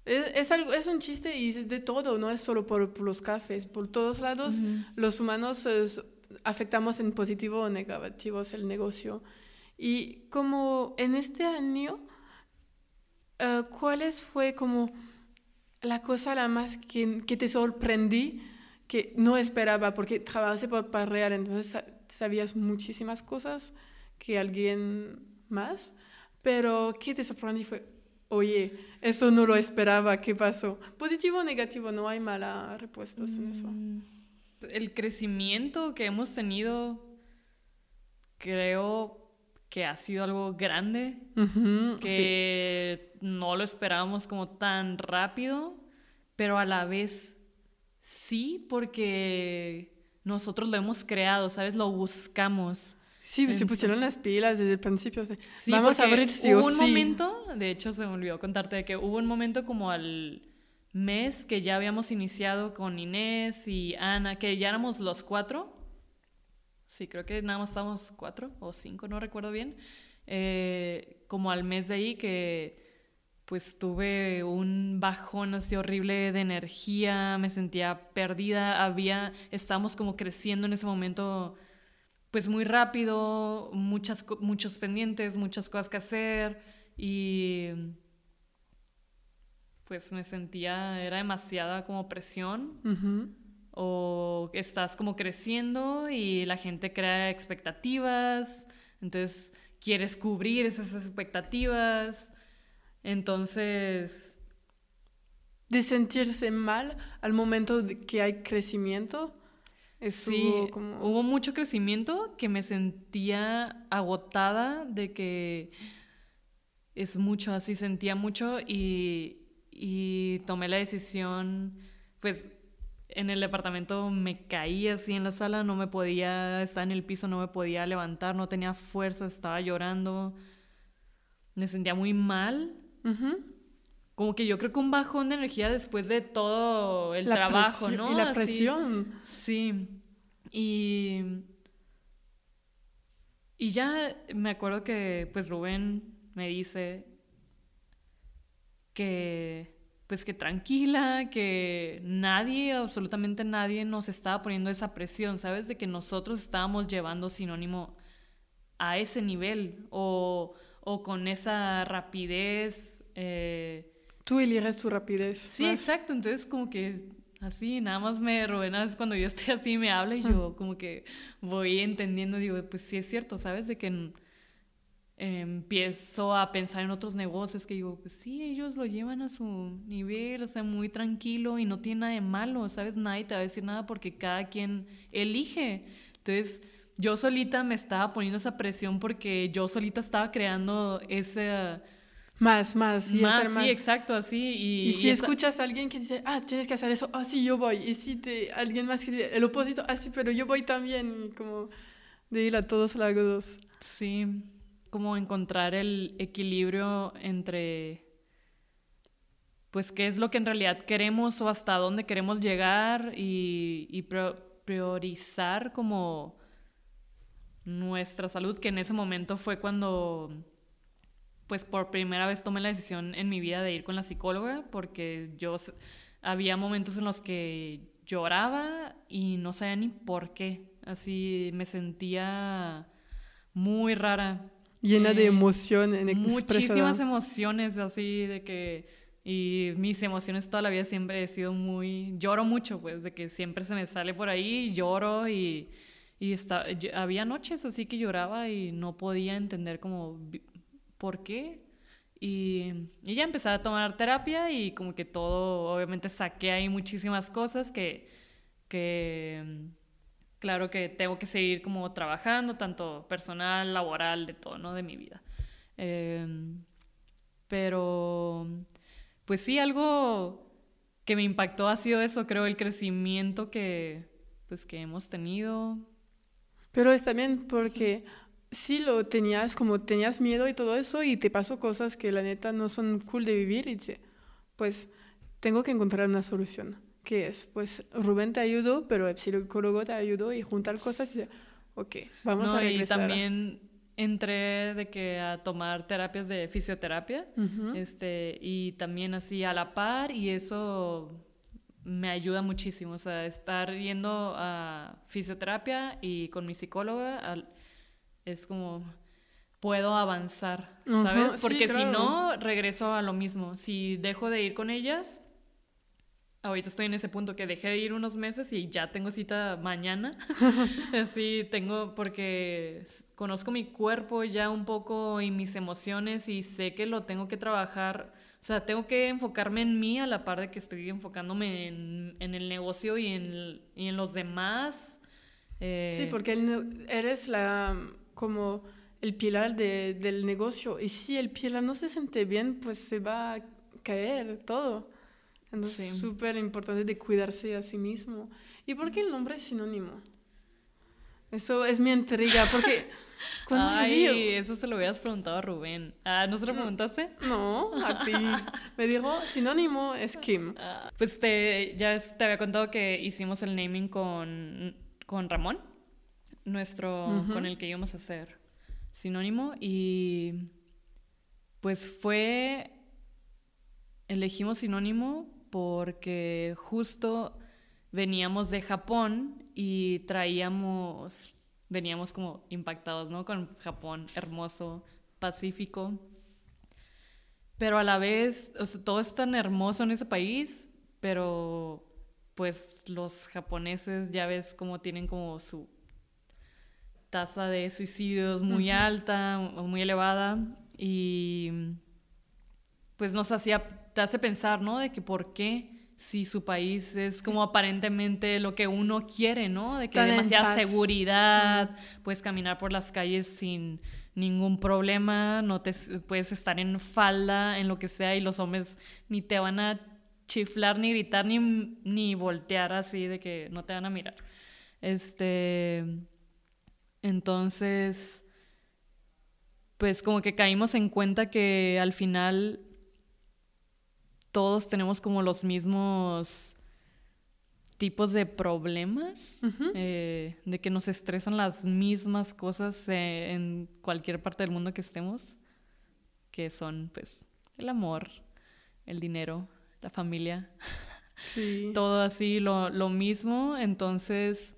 Es, algo, es un chiste y es de todo, no es solo por, los cafés. Por todos lados, los humanos afectamos en positivo o negativo el negocio. Y como en este año, uh, ¿cuáles fue como la cosa la más que, que te sorprendí? que no esperaba, porque trabajaste por Parreal, entonces sabías muchísimas cosas que alguien más, pero ¿qué te sorprendió? Fue, oye, eso no lo esperaba, ¿qué pasó? Positivo o negativo, no hay malas respuestas en eso. Mm, el crecimiento que hemos tenido, creo que ha sido algo grande, que no lo esperábamos como tan rápido, pero a la vez Sí, porque nosotros lo hemos creado, ¿sabes? Lo buscamos. Sí, se pusieron las pilas desde el principio. Vamos a abrir sí hubo un momento, de hecho se me olvidó contarte de que hubo un momento como al mes que ya habíamos iniciado con Inés y Ana, que ya éramos los cuatro. Sí, creo que nada más estábamos cuatro o cinco, no recuerdo bien. Eh, como al mes de ahí que pues tuve un bajón así horrible de energía, me sentía perdida, había, estábamos como creciendo en ese momento pues muy rápido, muchas, muchos pendientes, muchas cosas que hacer y pues me sentía, era demasiada como presión. O estás como creciendo y la gente crea expectativas, entonces quieres cubrir esas expectativas entonces... De sentirse mal al momento de que hay crecimiento. sí, hubo mucho crecimiento que me sentía agotada de que es mucho, así sentía mucho y, y tomé la decisión, pues en el departamento me caí así en la sala, no me podía estar en el piso, no me podía levantar, no tenía fuerza, estaba llorando, me sentía muy mal como que yo creo que un bajón de energía después de todo el trabajo, ¿no? Y la presión. sí. Y. Y ya me acuerdo que pues Rubén me dice que pues que tranquila, que nadie, absolutamente nadie nos estaba poniendo esa presión, ¿sabes? De que nosotros estábamos llevando sinónimo a ese nivel o, o con esa rapidez eh, Tú eliges tu rapidez. Sí, exacto. Entonces, como que así, nada más me es cuando yo estoy así, me habla y yo como que voy entendiendo, digo, pues sí es cierto, ¿sabes? De que empiezo a pensar en otros negocios que digo, pues sí, ellos lo llevan a su nivel, o sea, muy tranquilo y no tiene nada de malo, ¿sabes? Nadie te va a decir nada porque cada quien elige. Entonces, yo solita me estaba poniendo esa presión porque yo solita estaba creando ese más, más. Y más, sí, exacto, así. Y, y si escuchas a alguien que dice, ah, tienes que hacer eso, ah, sí, yo voy. Y si te, alguien más que dice el opuesto, ah, sí, pero yo voy también. Y como de ir a todos lados. Sí, como encontrar el equilibrio entre, pues, qué es lo que en realidad queremos o hasta dónde queremos llegar y, priorizar como nuestra salud, que en ese momento fue cuando pues por primera vez tomé la decisión en mi vida de ir con la psicóloga porque yo había momentos en los que lloraba y no sabía ni por qué. Así me sentía muy rara. Llena de emociones. Muchísimas emociones así de que... Y mis emociones toda la vida siempre he sido muy... Lloro mucho, pues, de que siempre se me sale por ahí, lloro y... Y está, había noches así que lloraba y no podía entender como por qué. Y, y, ya empecé a tomar terapia y como que todo, obviamente saqué ahí muchísimas cosas que, que, claro que tengo que seguir como trabajando, tanto personal, laboral, de todo, ¿no? De mi vida. Em, pero, pues sí, algo que me impactó ha sido eso, creo, el crecimiento que, pues, que hemos tenido. Pero es también porque sí lo tenías, como tenías miedo y todo eso, y te pasó cosas que la neta no son cool de vivir, y dice, pues tengo que encontrar una solución. ¿Qué es? Pues Rubén te ayudó, pero el psicólogo te ayudó y juntar cosas y ok, vamos a regresar. Y también entré de que a tomar terapias de fisioterapia, este, y también así a la par, y eso me ayuda muchísimo, o sea, estar yendo a fisioterapia y con mi psicóloga es como puedo avanzar, ¿sabes? Porque si no, regreso a lo mismo. Si dejo de ir con ellas, ahorita estoy en ese punto que dejé de ir unos meses y ya tengo cita mañana. *laughs* Así tengo, porque conozco mi cuerpo ya un poco y mis emociones y sé que lo tengo que trabajar. O sea, tengo que enfocarme en mí a la par de que estoy enfocándome en, el negocio y en, y en los demás. Sí, porque eres la como el pilar del negocio y si el pilar no se siente bien, pues se va a caer todo. Entonces es súper importante de cuidarse a sí mismo. ¿Y por qué el nombre es sinónimo? Eso es mi intriga, porque *laughs* cuando Ay, eso se lo hubieras preguntado a Rubén. Ah, ¿no se lo preguntaste? No, a ti. Me dijo, sinónimo es Kim. *laughs* Ah, pues te, ya te había contado que hicimos el naming con, con Ramón, nuestro, con el que íbamos a hacer sinónimo, y pues fue, elegimos sinónimo porque justo veníamos de Japón y traíamos, veníamos como impactados, ¿no? Con Japón, hermoso, pacífico. Pero a la vez, o sea, todo es tan hermoso en ese país, pero pues los japoneses ya ves como tienen como su tasa de suicidios muy alta, muy elevada y pues nos hacía te hace pensar, ¿no? De que por qué si su país es como aparentemente lo que uno quiere, ¿no? De que hay demasiada seguridad, puedes caminar por las calles sin ningún problema, no te puedes estar en falda, en lo que sea, y los hombres ni te van a chiflar, ni gritar, ni, ni voltear así de que no te van a mirar. Este. Entonces. Pues como que caímos en cuenta que al final todos tenemos como los mismos tipos de problemas, eh, de que nos estresan las mismas cosas eh, en cualquier parte del mundo que estemos, que son pues el amor, el dinero, la familia, *laughs* todo así, lo, lo mismo, entonces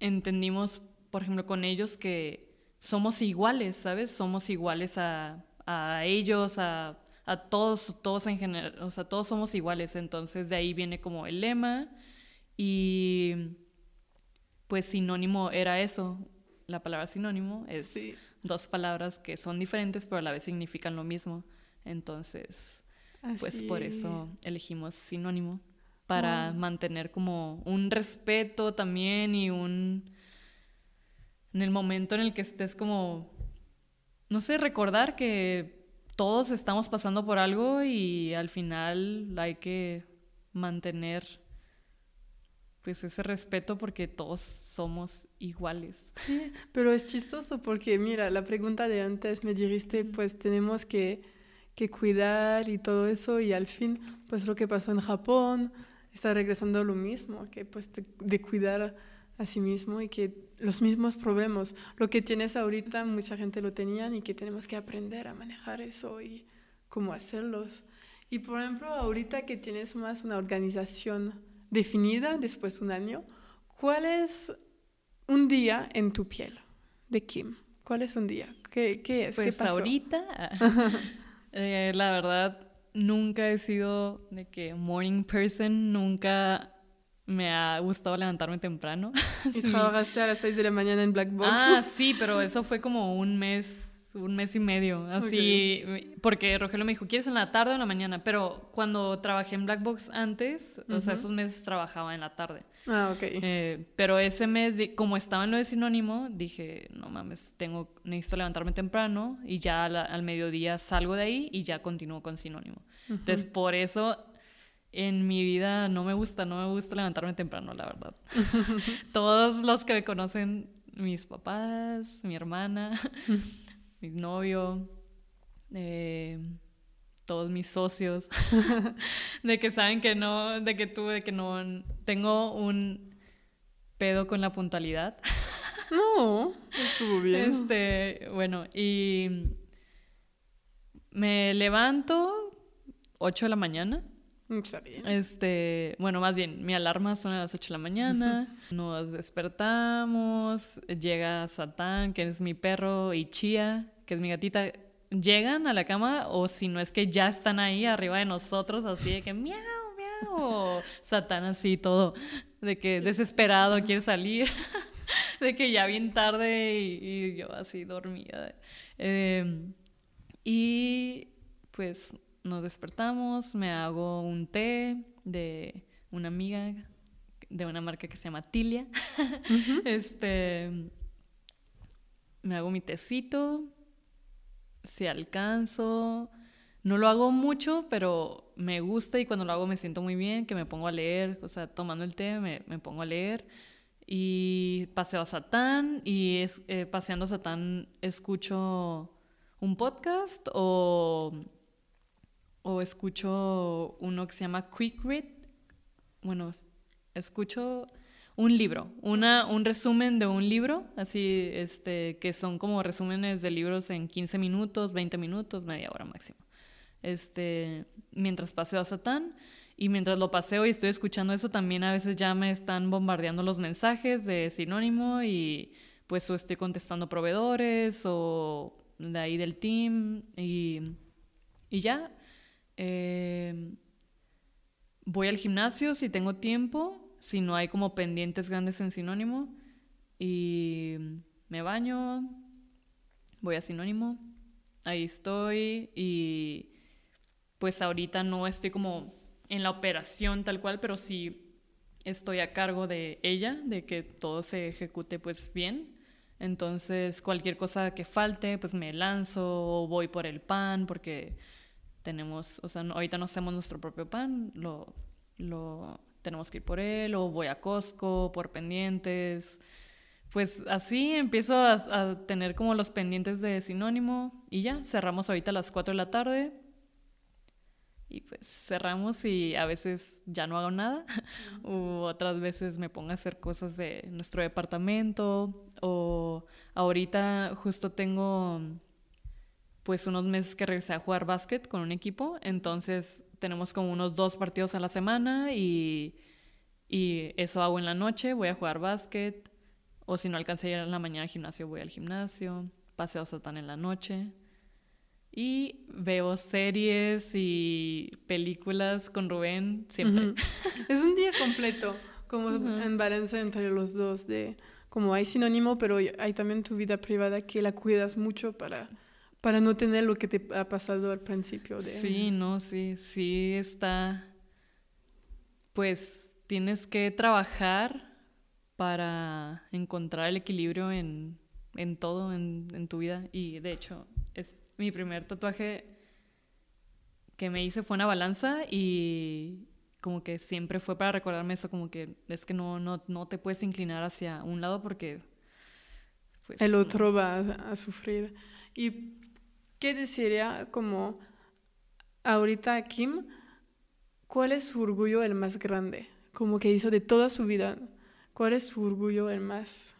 entendimos, por ejemplo, con ellos que somos iguales, ¿sabes? Somos iguales a, a ellos, a a todos, todos en general, o sea, todos somos iguales, entonces de ahí viene como el lema y pues sinónimo era eso, la palabra sinónimo es dos palabras que son diferentes pero a la vez significan lo mismo, entonces pues por eso elegimos sinónimo para mantener como un respeto también y un en el momento en el que estés como no sé, recordar que todos estamos pasando por algo y al final hay que mantener pues ese respeto porque todos somos iguales. Sí, pero es chistoso porque mira, la pregunta de antes me dijiste pues tenemos que, que cuidar y todo eso y al fin pues lo que pasó en Japón está regresando a lo mismo, que pues de cuidar a sí mismo y que los mismos problemas, lo que tienes ahorita, mucha gente lo tenían y que tenemos que aprender a manejar eso y cómo hacerlos. Y por ejemplo, ahorita que tienes más una organización definida después de un año, ¿cuál es un día en tu piel de Kim? ¿Cuál es un día? ¿Qué, qué es? Pues ¿Qué pasó? ahorita, *laughs* eh, la verdad, nunca he sido de que morning person, nunca me ha gustado levantarme temprano. *laughs* ¿Y trabajaste a las 6 de la mañana en Black Box? Ah, *laughs* sí, pero eso fue como un mes un mes y medio, así, porque Rogelio me dijo, ¿quieres en la tarde o en la mañana? Pero cuando trabajé en Black Box antes, o sea, esos meses trabajaba en la tarde. Ah, ok. Eh, pero ese mes, como estaba en lo de sinónimo, dije, no mames, tengo, necesito levantarme temprano y ya al, mediodía salgo de ahí y ya continúo con sinónimo. Entonces, por eso en mi vida no me gusta, no me gusta levantarme temprano, la verdad. *laughs* Todos los que me conocen, mis papás, mi hermana, *laughs* mi novio, eh, todos mis socios, *laughs* de que saben que no, de que tú, de que no, tengo un pedo con la puntualidad. No, estuvo bien. Este, bueno, y me levanto 8 de la mañana. Está bien. Este, bueno, más bien, mi alarma son a las 8 de la mañana. Nos despertamos. Llega Satán, que es mi perro, y Chía, que es mi gatita. Llegan a la cama, o si no es que ya están ahí arriba de nosotros, así de que miau, miau. Satán así todo, de que desesperado quiere salir. *laughs* de que ya bien tarde y, yo así dormida. Em, y pues nos despertamos, me hago un té de una amiga de una marca que se llama Tilia. *laughs* Este me hago mi tecito, si alcanzo. No lo hago mucho, pero me gusta y cuando lo hago me siento muy bien, que me pongo a leer, o sea, tomando el té me, me pongo a leer y paseo a Satán y es, eh, paseando a Satán escucho un podcast o, o escucho uno que se llama Quick Read. Bueno, escucho un libro, una, un resumen de un libro, así, este, que son como resúmenes de libros en 15 minutos, 20 minutos, media hora máximo. Este, mientras paseo a Satán y mientras lo paseo y estoy escuchando eso, también a veces ya me están bombardeando los mensajes de sinónimo y pues estoy contestando proveedores o de ahí del team y, y ya. Eh, voy al gimnasio si tengo tiempo, si no hay como pendientes grandes en sinónimo y me baño, voy a sinónimo, ahí estoy y pues ahorita no estoy como en la operación tal cual, pero sí estoy a cargo de ella, de que todo se ejecute pues bien. Entonces, cualquier cosa que falte, pues me lanzo o voy por el pan, porque tenemos, o sea, ahorita no hacemos nuestro propio pan, lo, lo tenemos que ir por él, o voy a Costco por pendientes. Pues así empiezo a, a tener como los pendientes de sinónimo y ya, cerramos ahorita a las 4 de la tarde. Y pues cerramos y a veces ya no hago nada. O *laughs* otras veces me pongo a hacer cosas de nuestro departamento o ahorita justo tengo pues unos meses que regresé a jugar básquet con un equipo, entonces tenemos como unos dos partidos a la semana y, y eso hago en la noche, voy a jugar básquet. O si no alcancé a ir en la mañana al gimnasio, voy al gimnasio, paseo Satán en la noche. Y veo series y películas con Rubén siempre. *laughs* Es un día completo, como en balance entre los dos, de como hay sinónimo, pero hay también tu vida privada que la cuidas mucho para, para no tener lo que te ha pasado al principio. De... Sí, no, sí, sí está. Pues tienes que trabajar para encontrar el equilibrio en, en todo en, en tu vida y de hecho mi primer tatuaje que me hice fue una balanza y como que siempre fue para recordarme eso, como que es que no, no, no te puedes inclinar hacia un lado porque... Pues, el otro va a, sufrir. ¿Y qué desearía como ahorita Kim? ¿Cuál es su orgullo el más grande? Como que hizo de toda su vida. ¿Cuál es su orgullo el más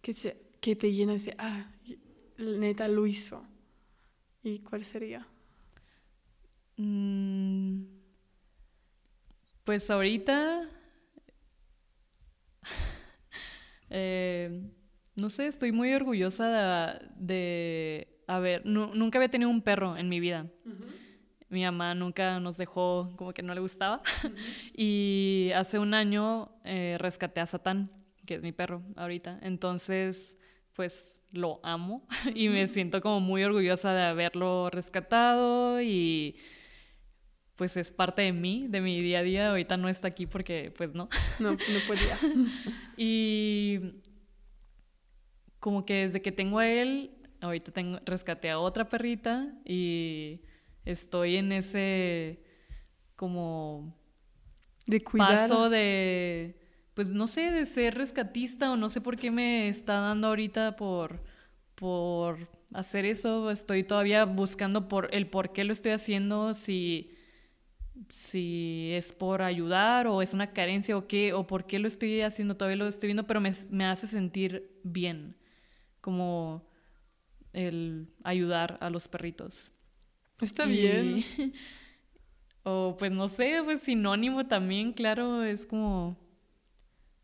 que, se, que te llena de, ah, neta lo hizo? ¿Y cuál sería? Mm, pues ahorita, *laughs* eh, no sé, estoy muy orgullosa de, a ver, nunca había tenido un perro en mi vida. Mi mamá nunca nos dejó, como que no le gustaba. *laughs* y hace un año eh, rescaté a Satán, que es mi perro ahorita. Entonces pues lo amo *laughs* y me siento como muy orgullosa de haberlo rescatado y pues es parte de mí, de mi día a día. Ahorita no está aquí porque pues no. No, no podía. *laughs* y como que desde que tengo a él, ahorita tengo, rescaté a otra perrita y estoy en ese como de cuidar. paso de pues no sé, de ser rescatista o no sé por qué me está dando ahorita por, por hacer eso. Estoy todavía buscando por el por qué lo estoy haciendo, si, si es por ayudar o es una carencia o qué, o por qué lo estoy haciendo, todavía lo estoy viendo, pero me, me hace sentir bien, como el ayudar a los perritos. Está bien. *laughs* o pues no sé, pues sinónimo también, claro, es como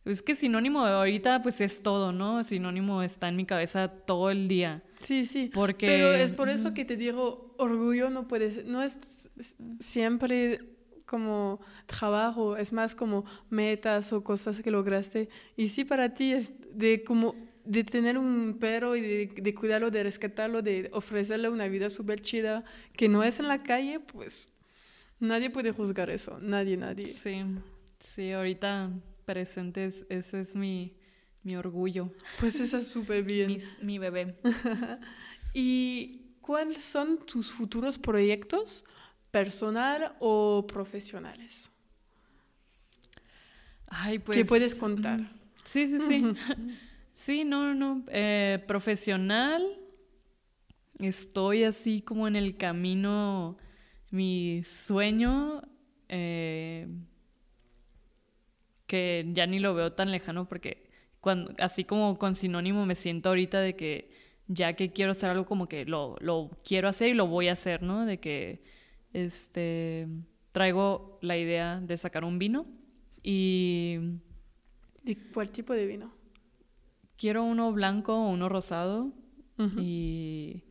es que sinónimo de ahorita pues es todo, ¿no? Sinónimo está en mi cabeza todo el día. Sí, sí. Porque... Pero es por eso que te digo, orgullo no puede no es siempre como trabajo, es más como metas o cosas que lograste. Y sí para ti es de como de tener un perro y de, de cuidarlo, de rescatarlo, de ofrecerle una vida súper chida que no es en la calle, pues nadie puede juzgar eso, nadie, nadie. Sí, sí, ahorita presentes, ese es mi, mi orgullo. Pues eso es súper bien. Mi, bebé. *laughs* ¿Y cuáles son tus futuros proyectos, personal o profesionales? Ay, pues, ¿Qué puedes contar? Sí, sí, sí. *laughs* sí, no, no. Eh, profesional, estoy así como en el camino, mi sueño. Eh, que ya ni lo veo tan lejano porque cuando, así como con sinónimo me siento ahorita de que ya que quiero hacer algo como que lo, lo quiero hacer y lo voy a hacer, ¿no? De que este traigo la idea de sacar un vino y... ¿De cuál tipo de vino? Quiero uno blanco o uno rosado y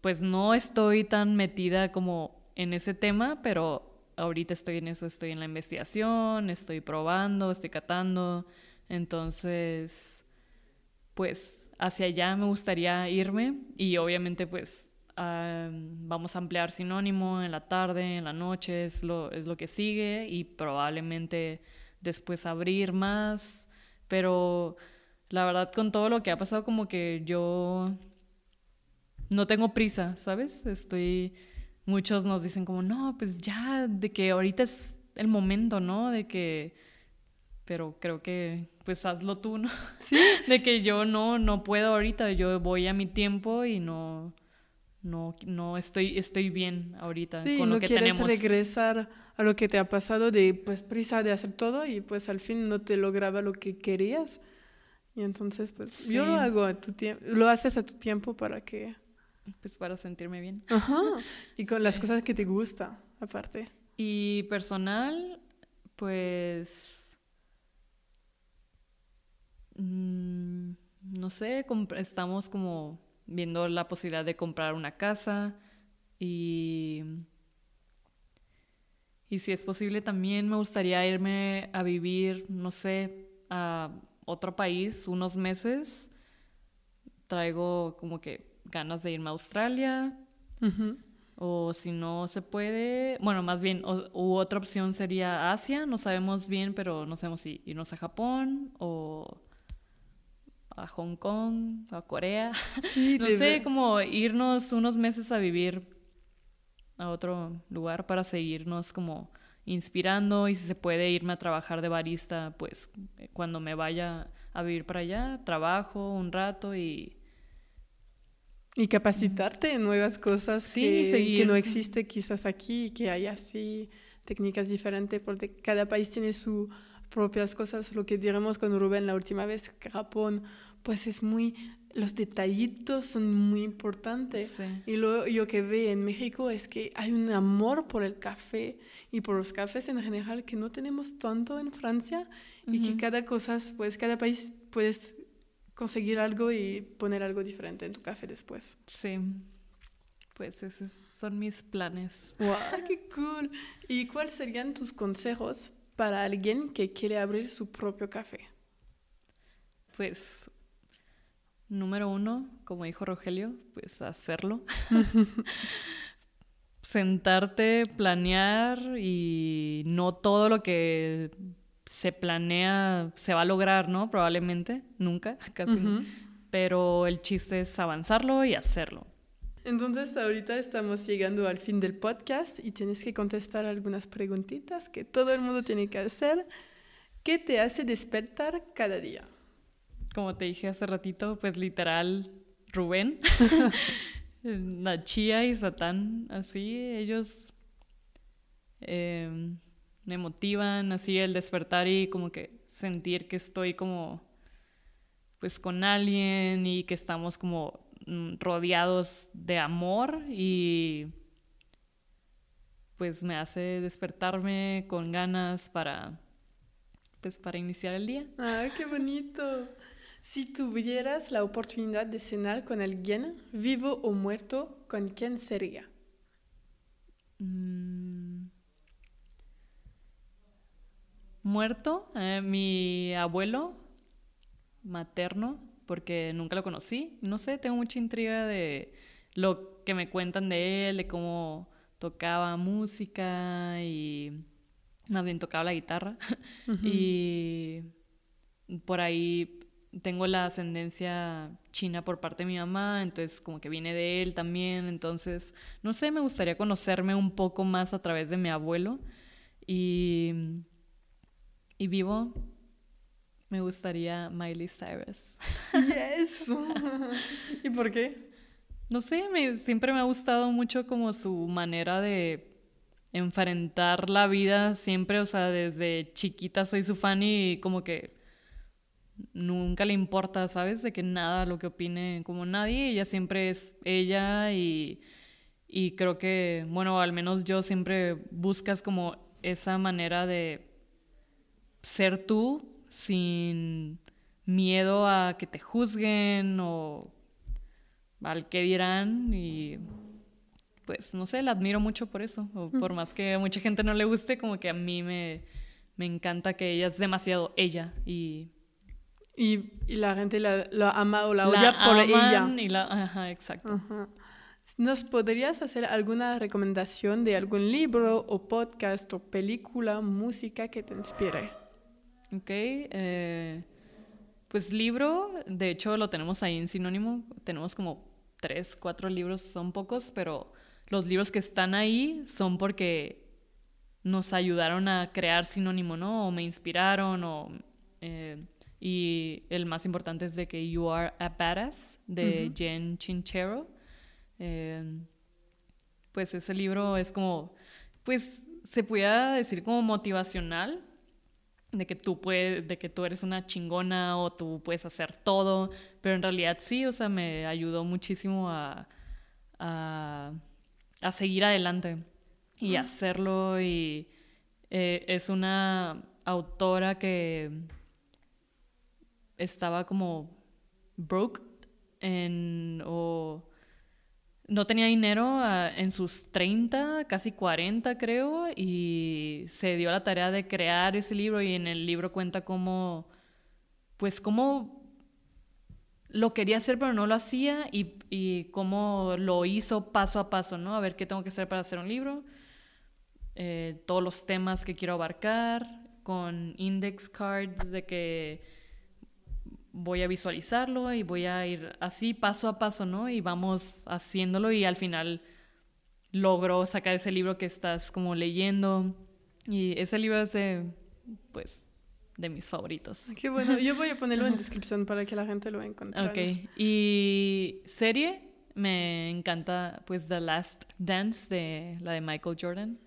pues no estoy tan metida como en ese tema, pero ahorita estoy en eso, estoy en la investigación, estoy probando, estoy catando, entonces, pues hacia allá me gustaría irme y obviamente pues vamos a ampliar sinónimo en la tarde, en la noche, es lo, es lo que sigue y probablemente después abrir más, pero la verdad con todo lo que ha pasado como que yo no tengo prisa, ¿sabes? Estoy muchos nos dicen como, no, pues ya, de que ahorita es el momento, ¿no? De que, pero creo que, pues hazlo tú, ¿no? Sí. *laughs* de que yo no, no puedo ahorita, yo voy a mi tiempo y no, no, no estoy, estoy bien ahorita con lo que quieres tenemos. regresar a lo que te ha pasado de, pues, prisa de hacer todo y pues al fin no te lograba lo que querías. Y entonces, pues, yo lo hago a tu tiempo, lo haces a tu tiempo para que pues para sentirme bien. Ajá. Y con las cosas que te gusta, aparte. Y personal, pues... Mm, no sé, estamos como viendo la posibilidad de comprar una casa y... Y si es posible también me gustaría irme a vivir, no sé, a otro país unos meses. Traigo como que ganas de irme a Australia. O si no se puede, bueno, más bien, u otra opción sería Asia, no sabemos bien, pero no sabemos si irnos a Japón o a Hong Kong, a Corea. *laughs* no sé, como irnos unos meses a vivir a otro lugar para seguirnos como inspirando y si se puede irme a trabajar de barista, pues cuando me vaya a vivir para allá, trabajo un rato y y capacitarte en nuevas cosas que, no existe quizás aquí, que hay así técnicas diferentes, porque cada país tiene sus propias cosas. Lo que diremos con Rubén la última vez, Japón, pues es muy, los detallitos son muy importantes. Y lo yo que veo en México es que hay un amor por el café y por los cafés en general que no tenemos tanto en Francia y que cada cosa, pues cada país puedes conseguir algo y poner algo diferente en tu café después. Sí. Pues esos son mis planes. ¡Wow! *laughs* ¡Qué cool! ¿Y cuáles serían tus consejos para alguien que quiere abrir su propio café? Pues Número uno, como dijo Rogelio, pues hacerlo. *laughs* Sentarte, planear y no todo lo que se planea se va a lograr, ¿no? Probablemente, nunca, *laughs* casi. Pero el chiste es avanzarlo y hacerlo. Entonces ahorita estamos llegando al fin del podcast y tienes que contestar algunas preguntitas que todo el mundo tiene que hacer. ¿Qué te hace despertar cada día? Como te dije hace ratito, pues literal, Rubén, *laughs* Nachía y Satán, así, ellos em, me motivan, así el despertar y como que sentir que estoy como, pues con alguien y que estamos como Mm, rodeados de amor y pues me hace despertarme con ganas para pues para iniciar el día. Ah, qué bonito. Si tuvieras la oportunidad de cenar con alguien, vivo o muerto, ¿con quién sería? Mm. Muerto, eh, mi abuelo materno porque nunca lo conocí. No sé, tengo mucha intriga de lo que me cuentan de él, de cómo tocaba música y más bien tocaba la guitarra. *laughs* y por ahí tengo la ascendencia china por parte de mi mamá, entonces como que viene de él también, entonces no sé, me gustaría conocerme un poco más a través de mi abuelo y, y vivo me gustaría Miley Cyrus. Yes. *laughs* ¿Y por qué? No sé, me, siempre me ha gustado mucho como su manera de enfrentar la vida siempre, o sea, desde chiquita soy su fan y como que nunca le importa, ¿sabes? De que nada lo que opine como nadie, ella siempre es ella y, y creo que, bueno, al menos yo siempre buscas como esa manera de ser tú sin miedo a que te juzguen o al que dirán. Y pues no sé, la admiro mucho por eso, o por más que a mucha gente no le guste, como que a mí me, me encanta que ella es demasiado ella y... Y, la gente la, ama o la, odia por ella. Y la, ajá, exacto. ¿Nos podrías hacer alguna recomendación de algún libro o podcast o película, música que te inspire? Ok. Eh, pues libro, de hecho lo tenemos ahí en sinónimo. Tenemos como tres, cuatro libros, son pocos, pero los libros que están ahí son porque nos ayudaron a crear sinónimo, ¿no? O me inspiraron, o... Eh, y el más importante es de que You Are a Badass, de Jen Chinchero. Eh, pues ese libro es como, pues se pudiera decir como motivacional, de que tú puedes, de que tú eres una chingona o tú puedes hacer todo, pero en realidad sí, o sea, me ayudó muchísimo a, a, seguir adelante y hacerlo y eh, es una autora que estaba como broke en, o no tenía dinero ah, en sus 30, casi 40 creo, y se dio la tarea de crear ese libro y en el libro cuenta cómo, pues cómo lo quería hacer pero no lo hacía y, y cómo lo hizo paso a paso, ¿no? A ver qué tengo que hacer para hacer un libro, eh, todos los temas que quiero abarcar, con index cards de que voy a visualizarlo y voy a ir así paso a paso, ¿no? Y vamos haciéndolo y al final logro sacar ese libro que estás como leyendo. Y ese libro es de, pues, de mis favoritos. Qué bueno. Yo voy a ponerlo en descripción para que la gente lo encuentre. Ok. Y serie, me encanta, pues, The Last Dance de la de Michael Jordan.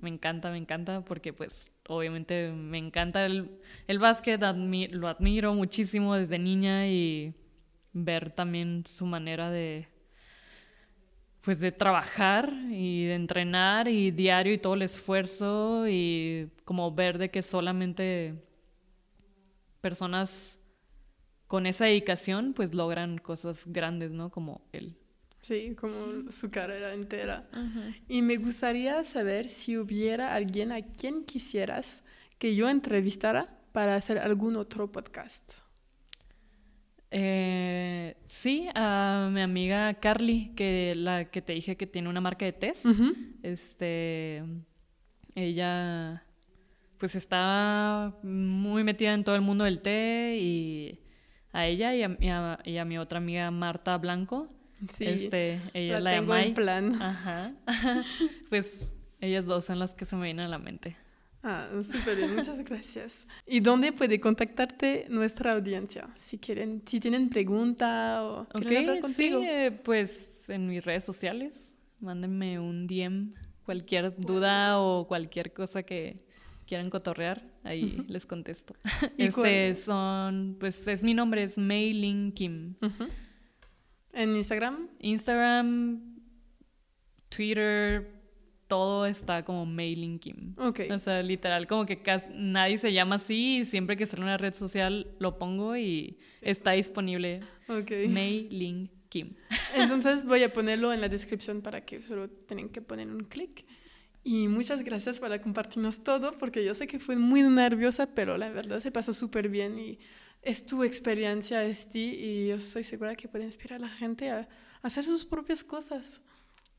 Me encanta, me encanta, porque, pues, obviamente me encanta el, el básquet, lo admiro muchísimo desde niña y ver también su manera de pues de trabajar y de entrenar y diario y todo el esfuerzo y como ver de que solamente personas con esa dedicación pues logran cosas grandes, ¿no? Como él. Sí, como su carrera entera. Y me gustaría saber si hubiera alguien a quien quisieras que yo entrevistara para hacer algún otro podcast. Eh, sí, a mi amiga Carly, que la que te dije que tiene una marca de test. Este, ella, pues está muy metida en todo el mundo del té y a ella y a, mi otra amiga Marta Blanco. Sí, este, ella la, tengo en plan. Ajá. *laughs* pues ellas dos son las que se me vienen a la mente. Ah, súper bien, muchas gracias. ¿Y dónde puede contactarte nuestra audiencia? Si quieren, si tienen pregunta o quieren hablar contigo. Sí, eh, pues en mis redes sociales, mándenme un DM, cualquier duda o cualquier cosa que quieran cotorrear, ahí les contesto. este son, pues es mi nombre, es Mei Kim. ¿En Instagram? Instagram, Twitter, todo está como mailing Kim. Ok. O sea, literal, como que casi nadie se llama así y siempre que sale una red social lo pongo y está disponible. Ok. Mailing Kim. *laughs* Entonces voy a ponerlo en la descripción para que solo tengan que poner un clic. Y muchas gracias por compartirnos todo, porque yo sé que fue muy nerviosa, pero la verdad se pasó súper bien y es tu experiencia, es ti, y yo estoy segura que puede inspirar a la gente a hacer sus propias cosas.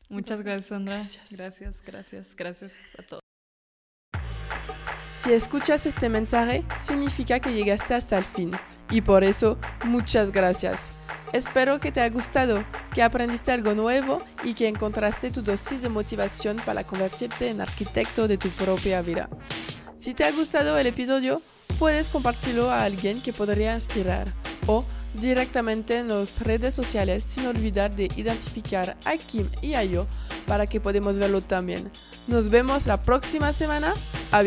Muchas gracias, Sandra. Gracias. Gracias, gracias, gracias a todos. Si escuchas este mensaje, significa que llegaste hasta el fin. Y por eso, muchas gracias. Espero que te haya gustado, que aprendiste algo nuevo y que encontraste tu dosis de motivación para convertirte en arquitecto de tu propia vida. Si te ha gustado el episodio, puedes compartirlo a alguien que podría inspirar o directamente en las redes sociales sin olvidar de identificar a Kim y a yo para que podamos verlo también. Nos vemos la próxima semana. A.